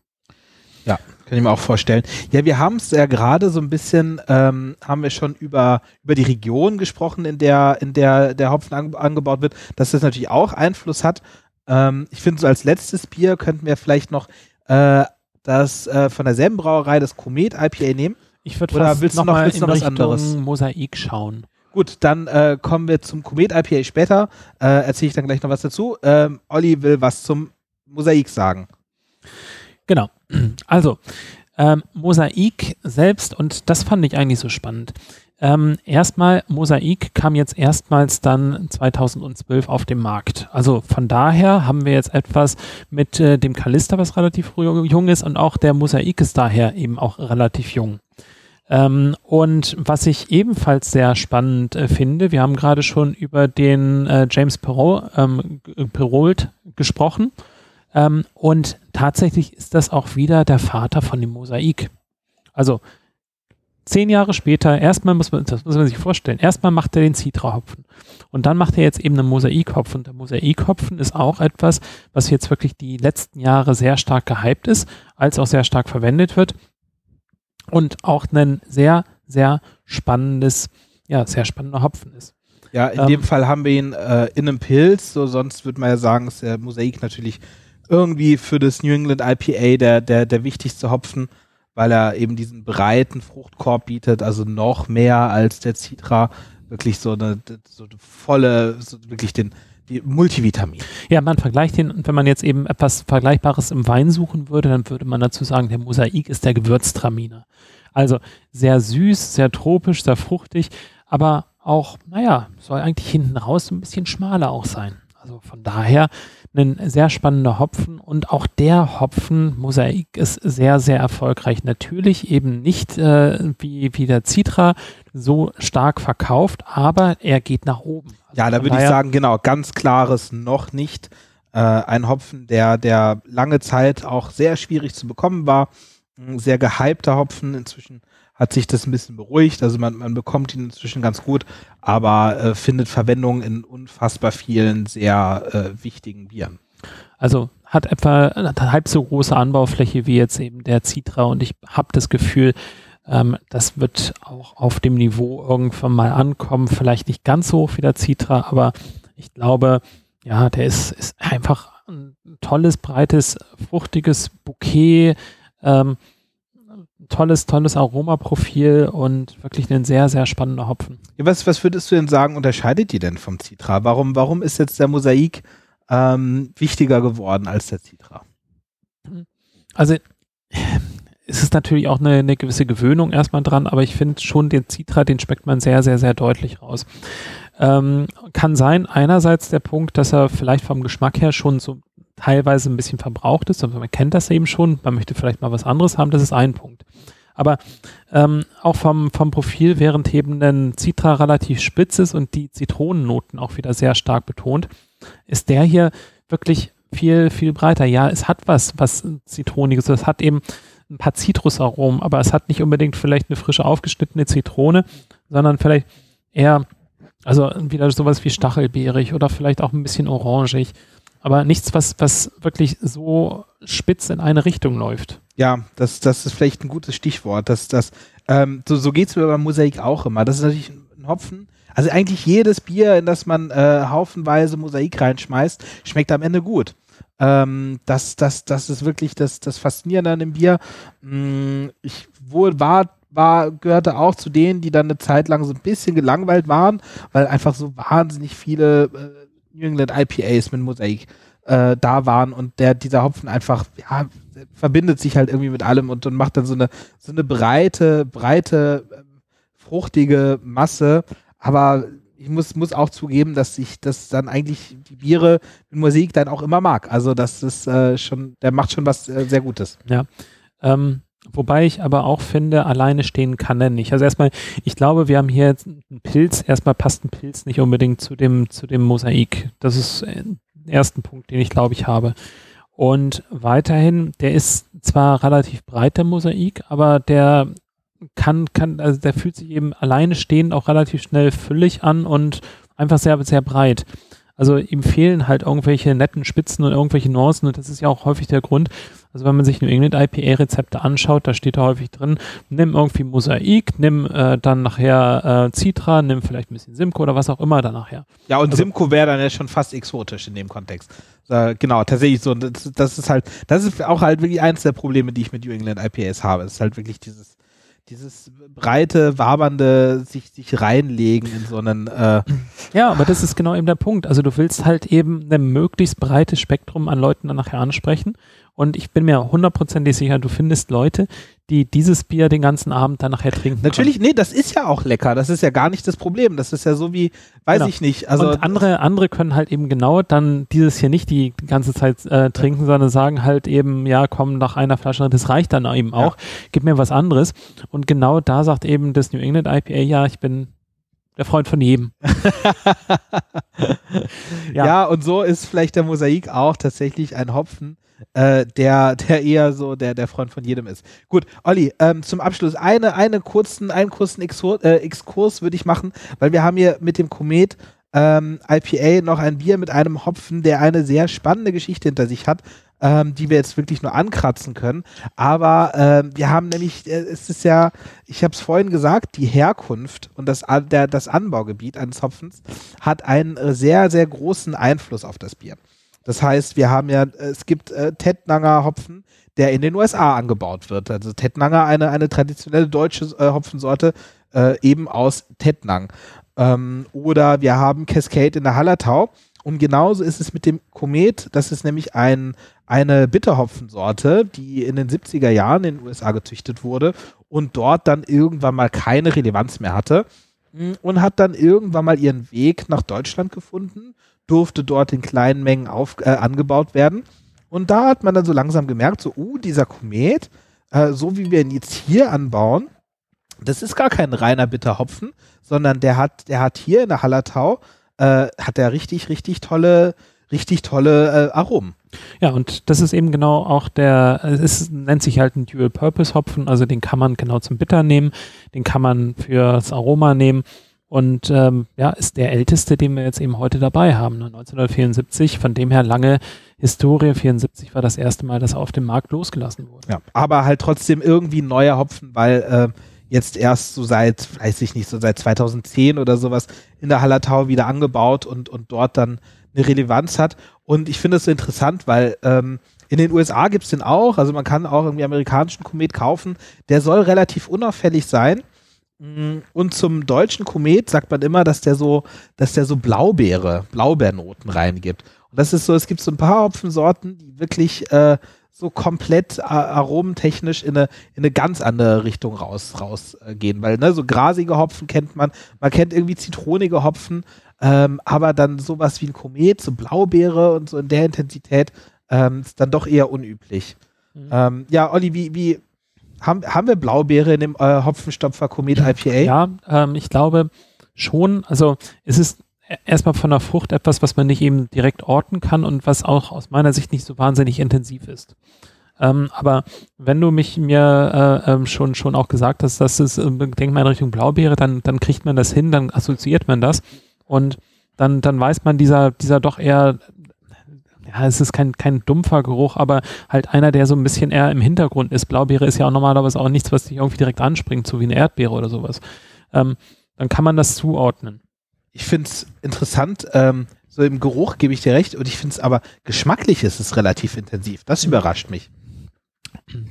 Ja, kann ich mir auch vorstellen. Ja, wir haben es ja gerade so ein bisschen, ähm, haben wir schon über, über die Region gesprochen, in der, in der der Hopfen an, angebaut wird, dass das natürlich auch Einfluss hat. Ähm, ich finde, so als letztes Bier könnten wir vielleicht noch äh, das äh, von derselben Brauerei, das Komet IPA nehmen. Ich würde fast willst noch, noch, willst in noch was Richtung anderes? Mosaik schauen. Gut, dann äh, kommen wir zum Komet IPA später. Äh, Erzähle ich dann gleich noch was dazu. Ähm, Olli will was zum Mosaik sagen. Genau. Also, ähm, Mosaik selbst, und das fand ich eigentlich so spannend. Ähm, erstmal, Mosaik kam jetzt erstmals dann 2012 auf den Markt. Also von daher haben wir jetzt etwas mit äh, dem Kalister, was relativ jung ist, und auch der Mosaik ist daher eben auch relativ jung. Ähm, und was ich ebenfalls sehr spannend äh, finde, wir haben gerade schon über den äh, James Perrault, ähm, Perrault gesprochen. Ähm, und tatsächlich ist das auch wieder der Vater von dem Mosaik. Also zehn Jahre später, erstmal muss man, das muss man sich vorstellen, erstmal macht er den Citra-Hopfen und dann macht er jetzt eben einen Mosaikhopfen. Und der Mosaikhopfen ist auch etwas, was jetzt wirklich die letzten Jahre sehr stark gehypt ist, als auch sehr stark verwendet wird und auch ein sehr, sehr spannendes, ja, sehr spannender Hopfen ist. Ja, in ähm, dem Fall haben wir ihn äh, in einem Pilz, so sonst würde man ja sagen, ist der Mosaik natürlich irgendwie für das New England IPA der, der, der wichtigste Hopfen, weil er eben diesen breiten Fruchtkorb bietet, also noch mehr als der Citra, wirklich so eine, so eine volle, so wirklich den, die Multivitamin. Ja, man vergleicht den, und wenn man jetzt eben etwas Vergleichbares im Wein suchen würde, dann würde man dazu sagen, der Mosaik ist der Gewürztraminer. Also sehr süß, sehr tropisch, sehr fruchtig, aber auch, naja, soll eigentlich hinten raus ein bisschen schmaler auch sein. Also von daher ein sehr spannender Hopfen und auch der Hopfen Mosaik ist sehr, sehr erfolgreich. Natürlich eben nicht äh, wie, wie der Citra so stark verkauft, aber er geht nach oben. Also ja, da würde ich sagen, genau, ganz klares noch nicht. Äh, ein Hopfen, der, der lange Zeit auch sehr schwierig zu bekommen war. Ein sehr gehypter Hopfen. Inzwischen hat sich das ein bisschen beruhigt. Also man, man bekommt ihn inzwischen ganz gut, aber äh, findet Verwendung in unfassbar vielen sehr äh, wichtigen Bieren. Also hat etwa eine halb so große Anbaufläche wie jetzt eben der Citra und ich habe das Gefühl, ähm, das wird auch auf dem Niveau irgendwann mal ankommen. Vielleicht nicht ganz so hoch wie der Citra, aber ich glaube, ja, der ist, ist einfach ein tolles, breites, fruchtiges Bouquet. Ähm, tolles, tolles Aromaprofil und wirklich ein sehr, sehr spannender Hopfen. Ja, was, was würdest du denn sagen, unterscheidet die denn vom Citra? Warum, warum ist jetzt der Mosaik ähm, wichtiger geworden als der Citra? Also es ist natürlich auch eine, eine gewisse Gewöhnung erstmal dran, aber ich finde schon den Citra, den schmeckt man sehr, sehr, sehr deutlich raus. Ähm, kann sein, einerseits der Punkt, dass er vielleicht vom Geschmack her schon so teilweise ein bisschen verbraucht ist, man kennt das eben schon, man möchte vielleicht mal was anderes haben, das ist ein Punkt. Aber ähm, auch vom, vom Profil, während eben ein Citra relativ spitz ist und die Zitronennoten auch wieder sehr stark betont, ist der hier wirklich viel, viel breiter. Ja, es hat was, was Zitroniges. Es hat eben ein paar Zitrusaromen, aber es hat nicht unbedingt vielleicht eine frische aufgeschnittene Zitrone, sondern vielleicht eher, also wieder sowas wie stachelbeerig oder vielleicht auch ein bisschen orangig aber nichts, was, was wirklich so spitz in eine Richtung läuft. Ja, das, das ist vielleicht ein gutes Stichwort. Das, das, ähm, so so geht es mir beim Mosaik auch immer. Das ist natürlich ein Hopfen. Also eigentlich jedes Bier, in das man äh, haufenweise Mosaik reinschmeißt, schmeckt am Ende gut. Ähm, das, das, das ist wirklich das, das Faszinierende an dem Bier. Mm, ich wohl war war, gehörte auch zu denen, die dann eine Zeit lang so ein bisschen gelangweilt waren, weil einfach so wahnsinnig viele äh, New England IPAs mit Mosaik äh, da waren und der, dieser Hopfen einfach, ja, verbindet sich halt irgendwie mit allem und, und macht dann so eine, so eine breite, breite, äh, fruchtige Masse. Aber ich muss, muss auch zugeben, dass ich das dann eigentlich die Biere mit Musik dann auch immer mag. Also das ist äh, schon, der macht schon was äh, sehr Gutes. Ja. Ähm, Wobei ich aber auch finde, alleine stehen kann er nicht. Also erstmal, ich glaube, wir haben hier jetzt einen Pilz. Erstmal passt ein Pilz nicht unbedingt zu dem, zu dem Mosaik. Das ist der erste Punkt, den ich glaube ich habe. Und weiterhin, der ist zwar relativ breit, der Mosaik, aber der kann, kann, also der fühlt sich eben alleine stehend auch relativ schnell füllig an und einfach sehr, sehr breit. Also ihm fehlen halt irgendwelche netten Spitzen und irgendwelche Nuancen und das ist ja auch häufig der Grund. Also wenn man sich New England IPA-Rezepte anschaut, da steht da häufig drin, nimm irgendwie Mosaik, nimm äh, dann nachher äh, Citra, nimm vielleicht ein bisschen Simco oder was auch immer dann nachher. Ja, und also, Simco wäre dann ja schon fast exotisch in dem Kontext. Äh, genau, tatsächlich so. Das, das ist halt, das ist auch halt wirklich eins der Probleme, die ich mit New England IPAs habe. Es ist halt wirklich dieses dieses breite, wabernde, sich, sich reinlegen in so einen. Äh ja, aber das ist genau eben der Punkt. Also du willst halt eben ein möglichst breites Spektrum an Leuten dann nachher ansprechen. Und ich bin mir hundertprozentig sicher, du findest Leute, die dieses Bier den ganzen Abend dann nachher trinken. Natürlich, können. nee, das ist ja auch lecker. Das ist ja gar nicht das Problem. Das ist ja so wie, weiß genau. ich nicht. Also und andere, andere können halt eben genau dann dieses hier nicht die ganze Zeit äh, trinken, ja. sondern sagen halt eben, ja, komm, nach einer Flasche, das reicht dann eben auch. Ja. Gib mir was anderes. Und genau da sagt eben das New England IPA, ja, ich bin der Freund von jedem. ja. ja, und so ist vielleicht der Mosaik auch tatsächlich ein Hopfen, äh, der, der eher so der, der Freund von jedem ist. Gut, Olli, ähm, zum Abschluss eine, eine kurzen, einen kurzen Exkurs, äh, Exkurs würde ich machen, weil wir haben hier mit dem Komet ähm, IPA noch ein Bier mit einem Hopfen, der eine sehr spannende Geschichte hinter sich hat, ähm, die wir jetzt wirklich nur ankratzen können. Aber ähm, wir haben nämlich, äh, es ist ja, ich habe es vorhin gesagt, die Herkunft und das, der, das Anbaugebiet eines Hopfens hat einen äh, sehr, sehr großen Einfluss auf das Bier. Das heißt, wir haben ja, es gibt äh, Tettnanger Hopfen, der in den USA angebaut wird. Also Tettnanger, eine, eine traditionelle deutsche äh, Hopfensorte, äh, eben aus Tettnang. Ähm, oder wir haben Cascade in der Hallertau. Und genauso ist es mit dem Komet. Das ist nämlich ein, eine Bitterhopfensorte, die in den 70er Jahren in den USA gezüchtet wurde und dort dann irgendwann mal keine Relevanz mehr hatte mm, und hat dann irgendwann mal ihren Weg nach Deutschland gefunden, durfte dort in kleinen Mengen auf, äh, angebaut werden. Und da hat man dann so langsam gemerkt, so, uh, dieser Komet, äh, so wie wir ihn jetzt hier anbauen, das ist gar kein reiner Bitterhopfen, sondern der hat, der hat hier in der Hallertau, äh, hat er richtig, richtig tolle, richtig tolle äh, Aromen. Ja, und das ist eben genau auch der, es nennt sich halt ein Dual-Purpose-Hopfen, also den kann man genau zum Bitter nehmen, den kann man fürs Aroma nehmen und ähm, ja, ist der älteste, den wir jetzt eben heute dabei haben, ne? 1974, von dem her lange Historie, 74 war das erste Mal, dass er auf dem Markt losgelassen wurde. Ja, aber halt trotzdem irgendwie ein neuer Hopfen, weil äh, jetzt erst so seit, weiß ich nicht, so seit 2010 oder sowas in der Hallertau wieder angebaut und, und dort dann eine Relevanz hat. Und ich finde es so interessant, weil ähm, in den USA gibt es den auch, also man kann auch irgendwie amerikanischen Komet kaufen. Der soll relativ unauffällig sein. Mm, und zum deutschen Komet sagt man immer, dass der so, dass der so Blaubeere, Blaubeernoten reingibt. Und das ist so, es gibt so ein paar Hopfensorten, die wirklich äh, so komplett aromentechnisch in eine, in eine ganz andere Richtung raus, rausgehen. Äh, Weil, ne, so grasige Hopfen kennt man, man kennt irgendwie zitronige Hopfen, ähm, aber dann sowas wie ein Komet, so Blaubeere und so in der Intensität, ähm, ist dann doch eher unüblich. Mhm. Ähm, ja, Olli, wie, wie haben, haben wir Blaubeere in dem äh, Hopfenstopfer Komet IPA? Ja, ähm, ich glaube schon. Also es ist erstmal von der Frucht etwas, was man nicht eben direkt orten kann und was auch aus meiner Sicht nicht so wahnsinnig intensiv ist. Ähm, aber wenn du mich mir äh, ähm, schon, schon auch gesagt hast, dass es, äh, denk mal in Richtung Blaubeere, dann, dann kriegt man das hin, dann assoziiert man das und dann, dann weiß man dieser, dieser doch eher, ja, es ist kein, kein dumpfer Geruch, aber halt einer, der so ein bisschen eher im Hintergrund ist. Blaubeere ist ja auch normalerweise auch nichts, was dich irgendwie direkt anspringt, so wie eine Erdbeere oder sowas. Ähm, dann kann man das zuordnen ich finde es interessant, ähm, so im Geruch gebe ich dir recht, und ich finde es aber geschmacklich ist es relativ intensiv. Das überrascht mich.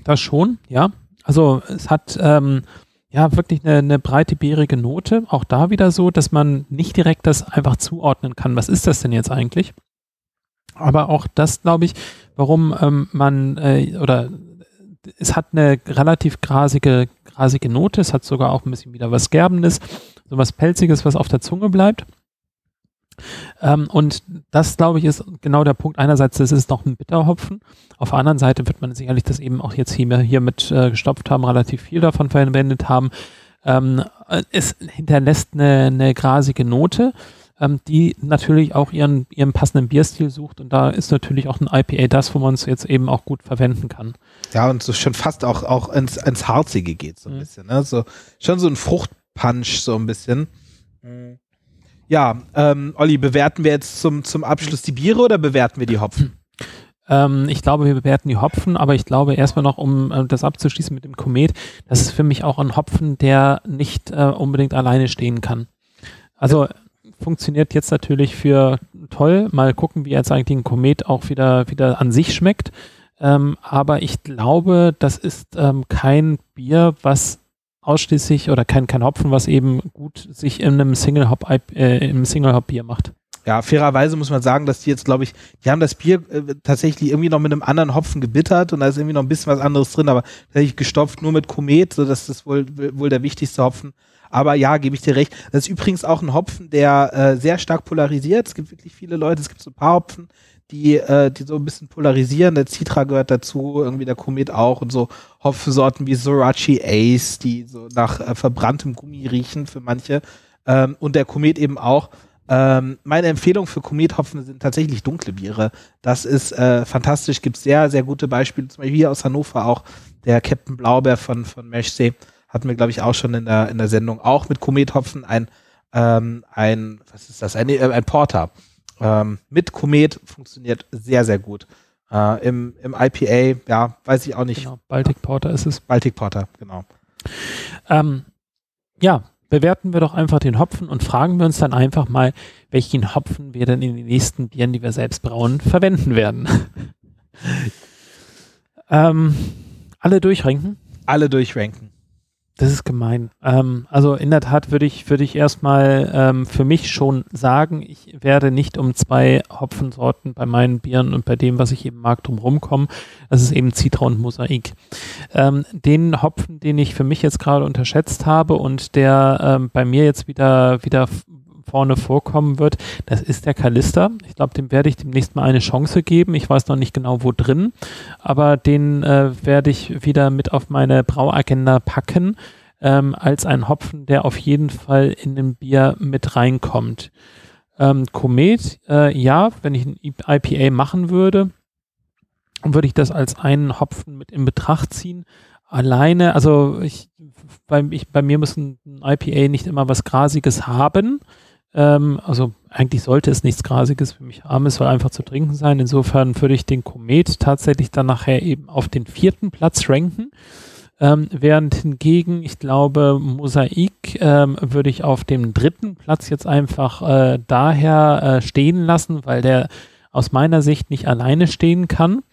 Das schon, ja. Also es hat ähm, ja wirklich eine, eine breite beerige Note. Auch da wieder so, dass man nicht direkt das einfach zuordnen kann. Was ist das denn jetzt eigentlich? Aber auch das, glaube ich, warum ähm, man äh, oder es hat eine relativ grasige, grasige Note. Es hat sogar auch ein bisschen wieder was Gerbendes so was Pelziges, was auf der Zunge bleibt. Ähm, und das, glaube ich, ist genau der Punkt. Einerseits, das ist noch ein Bitterhopfen. Auf der anderen Seite wird man sicherlich das eben auch jetzt hier, hier mit äh, gestopft haben, relativ viel davon verwendet haben. Ähm, es hinterlässt eine, eine grasige Note, ähm, die natürlich auch ihren, ihren passenden Bierstil sucht. Und da ist natürlich auch ein IPA das, wo man es jetzt eben auch gut verwenden kann. Ja, und so schon fast auch, auch ins, ins Harzige geht, so ein mhm. bisschen. Ne? So, schon so ein Frucht, Punch so ein bisschen. Mhm. Ja, ähm, Olli, bewerten wir jetzt zum, zum Abschluss die Biere oder bewerten wir die Hopfen? Ähm, ich glaube, wir bewerten die Hopfen, aber ich glaube erstmal noch, um äh, das abzuschließen mit dem Komet, das ist für mich auch ein Hopfen, der nicht äh, unbedingt alleine stehen kann. Also ja. funktioniert jetzt natürlich für toll. Mal gucken, wie jetzt eigentlich ein Komet auch wieder, wieder an sich schmeckt. Ähm, aber ich glaube, das ist ähm, kein Bier, was ausschließlich oder kein, kein Hopfen, was eben gut sich in einem Single Hop äh, im Single Hop Bier macht. Ja, fairerweise muss man sagen, dass die jetzt, glaube ich, die haben das Bier äh, tatsächlich irgendwie noch mit einem anderen Hopfen gebittert und da ist irgendwie noch ein bisschen was anderes drin, aber tatsächlich gestopft nur mit Komet, so dass das wohl, wohl der wichtigste Hopfen. Aber ja, gebe ich dir recht. Das ist übrigens auch ein Hopfen, der äh, sehr stark polarisiert. Es gibt wirklich viele Leute, es gibt so ein paar Hopfen, die, äh, die so ein bisschen polarisieren. Der Citra gehört dazu, irgendwie der Komet auch und so Hopfensorten wie Sorachi Ace, die so nach äh, verbranntem Gummi riechen für manche. Ähm, und der Komet eben auch. Ähm, meine Empfehlung für Komethopfen sind tatsächlich dunkle Biere. Das ist äh, fantastisch. Gibt sehr, sehr gute Beispiele. Zum Beispiel hier aus Hannover auch der Captain Blaubeer von, von Meshsee. Hatten wir, glaube ich, auch schon in der, in der Sendung. Auch mit Komethopfen ein, ähm, ein, was ist das? Ein, äh, ein Porter ähm, mit Komet funktioniert sehr, sehr gut. Äh, im, Im IPA, ja, weiß ich auch nicht. Genau, Baltic Porter ist es. Baltic Porter, genau. Ähm, ja, bewerten wir doch einfach den Hopfen und fragen wir uns dann einfach mal, welchen Hopfen wir dann in den nächsten Bieren, die wir selbst brauen, verwenden werden. ähm, alle durchranken? Alle durchranken. Das ist gemein. Ähm, also in der Tat würde ich, würde ich erstmal ähm, für mich schon sagen, ich werde nicht um zwei Hopfensorten bei meinen Bieren und bei dem, was ich eben mag, drum rumkommen. Das ist eben Citra und Mosaik. Ähm, den Hopfen, den ich für mich jetzt gerade unterschätzt habe und der ähm, bei mir jetzt wieder, wieder vorne vorkommen wird, das ist der Kalister. Ich glaube, dem werde ich demnächst mal eine Chance geben. Ich weiß noch nicht genau, wo drin, aber den äh, werde ich wieder mit auf meine Brauagenda packen, ähm, als ein Hopfen, der auf jeden Fall in dem Bier mit reinkommt. Ähm, Komet, äh, ja, wenn ich ein IPA machen würde, würde ich das als einen Hopfen mit in Betracht ziehen. Alleine, also ich, bei, ich, bei mir muss ein IPA nicht immer was Grasiges haben. Ähm, also eigentlich sollte es nichts Grasiges für mich haben, es soll einfach zu trinken sein. Insofern würde ich den Komet tatsächlich dann nachher eben auf den vierten Platz ranken. Ähm, während hingegen, ich glaube, Mosaik ähm, würde ich auf dem dritten Platz jetzt einfach äh, daher äh, stehen lassen, weil der aus meiner Sicht nicht alleine stehen kann.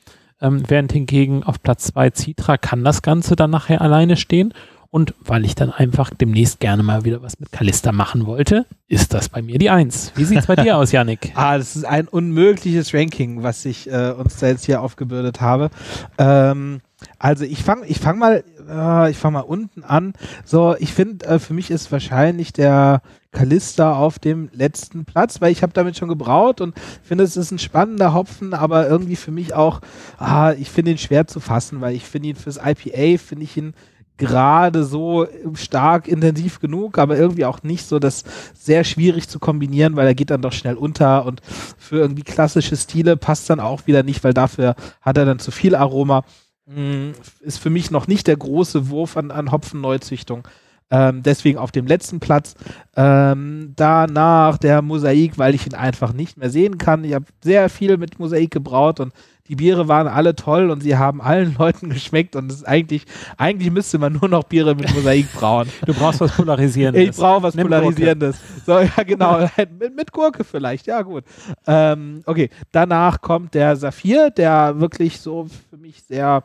Ähm, während hingegen auf Platz zwei Citra kann das Ganze dann nachher alleine stehen. Und weil ich dann einfach demnächst gerne mal wieder was mit Kalista machen wollte, ist das bei mir die Eins. Wie sieht es bei dir aus, Yannick? Ah, das ist ein unmögliches Ranking, was ich äh, uns da jetzt hier aufgebürdet habe. Ähm, also ich fange ich fang mal, äh, ich fange mal unten an. So, ich finde, äh, für mich ist wahrscheinlich der Kalista auf dem letzten Platz, weil ich habe damit schon gebraut und finde, es ist ein spannender Hopfen, aber irgendwie für mich auch, ah, ich finde ihn schwer zu fassen, weil ich finde ihn fürs IPA, finde ich ihn gerade so stark intensiv genug, aber irgendwie auch nicht so das sehr schwierig zu kombinieren, weil er geht dann doch schnell unter und für irgendwie klassische Stile passt dann auch wieder nicht, weil dafür hat er dann zu viel Aroma. Mm, ist für mich noch nicht der große Wurf an, an Hopfenneuzüchtung. Ähm, deswegen auf dem letzten Platz. Ähm, danach der Mosaik, weil ich ihn einfach nicht mehr sehen kann. Ich habe sehr viel mit Mosaik gebraut und die Biere waren alle toll und sie haben allen Leuten geschmeckt und es ist eigentlich, eigentlich müsste man nur noch Biere mit Mosaik brauen. Du brauchst was Polarisierendes. Ich brauche was Nimm Polarisierendes. Gurke. So, ja, genau. mit, mit, Gurke vielleicht, ja, gut. Ähm, okay, danach kommt der Saphir, der wirklich so für mich sehr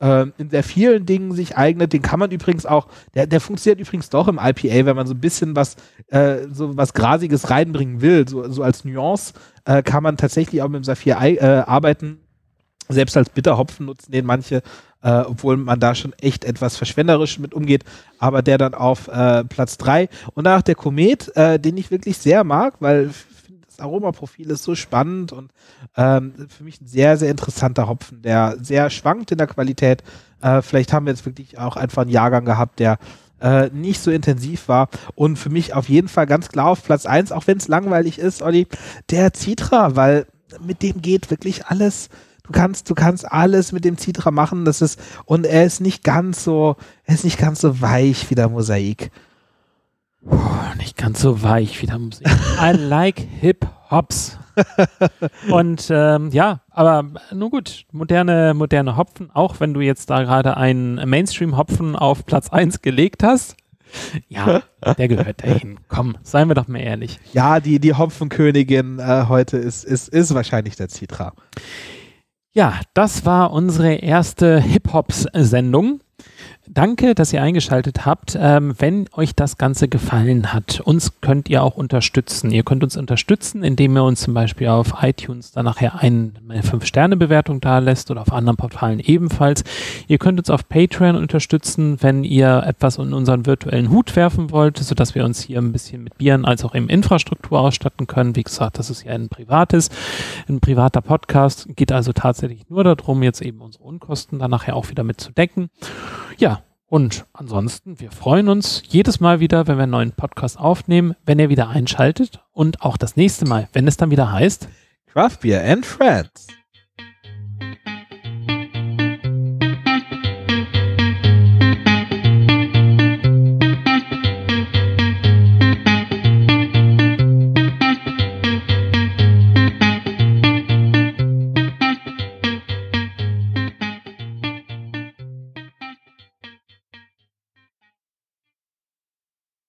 ähm, in sehr vielen Dingen sich eignet. Den kann man übrigens auch, der, der funktioniert übrigens doch im IPA, wenn man so ein bisschen was, äh, so was Grasiges reinbringen will. So, so als Nuance äh, kann man tatsächlich auch mit dem Saphir äh, arbeiten selbst als Bitterhopfen nutzen den manche, äh, obwohl man da schon echt etwas verschwenderisch mit umgeht, aber der dann auf äh, Platz 3. Und danach der Komet, äh, den ich wirklich sehr mag, weil das Aromaprofil ist so spannend und ähm, für mich ein sehr, sehr interessanter Hopfen, der sehr schwankt in der Qualität. Äh, vielleicht haben wir jetzt wirklich auch einfach einen Jahrgang gehabt, der äh, nicht so intensiv war und für mich auf jeden Fall ganz klar auf Platz 1, auch wenn es langweilig ist, Olli, der Citra, weil mit dem geht wirklich alles Du kannst, du kannst alles mit dem Citra machen. Das ist, und er ist nicht ganz so, er ist nicht ganz so weich wie der Mosaik. Puh, nicht ganz so weich wie der Mosaik. I like Hip Hops. und ähm, ja, aber nur gut, moderne, moderne Hopfen, auch wenn du jetzt da gerade einen Mainstream-Hopfen auf Platz 1 gelegt hast. Ja, der gehört dahin. Komm, seien wir doch mal ehrlich. Ja, die, die Hopfenkönigin äh, heute ist, ist, ist wahrscheinlich der Citra. Ja, das war unsere erste Hip-Hops-Sendung. Danke, dass ihr eingeschaltet habt. Ähm, wenn euch das Ganze gefallen hat, uns könnt ihr auch unterstützen. Ihr könnt uns unterstützen, indem ihr uns zum Beispiel auf iTunes dann nachher eine 5-Sterne-Bewertung da lässt oder auf anderen Portalen ebenfalls. Ihr könnt uns auf Patreon unterstützen, wenn ihr etwas in unseren virtuellen Hut werfen wollt, sodass wir uns hier ein bisschen mit Bieren als auch eben Infrastruktur ausstatten können. Wie gesagt, das ist ja ein privates, ein privater Podcast. Geht also tatsächlich nur darum, jetzt eben unsere Unkosten dann nachher auch wieder mit zu decken. Ja, und ansonsten, wir freuen uns jedes Mal wieder, wenn wir einen neuen Podcast aufnehmen, wenn ihr wieder einschaltet und auch das nächste Mal, wenn es dann wieder heißt Craft Beer and Friends.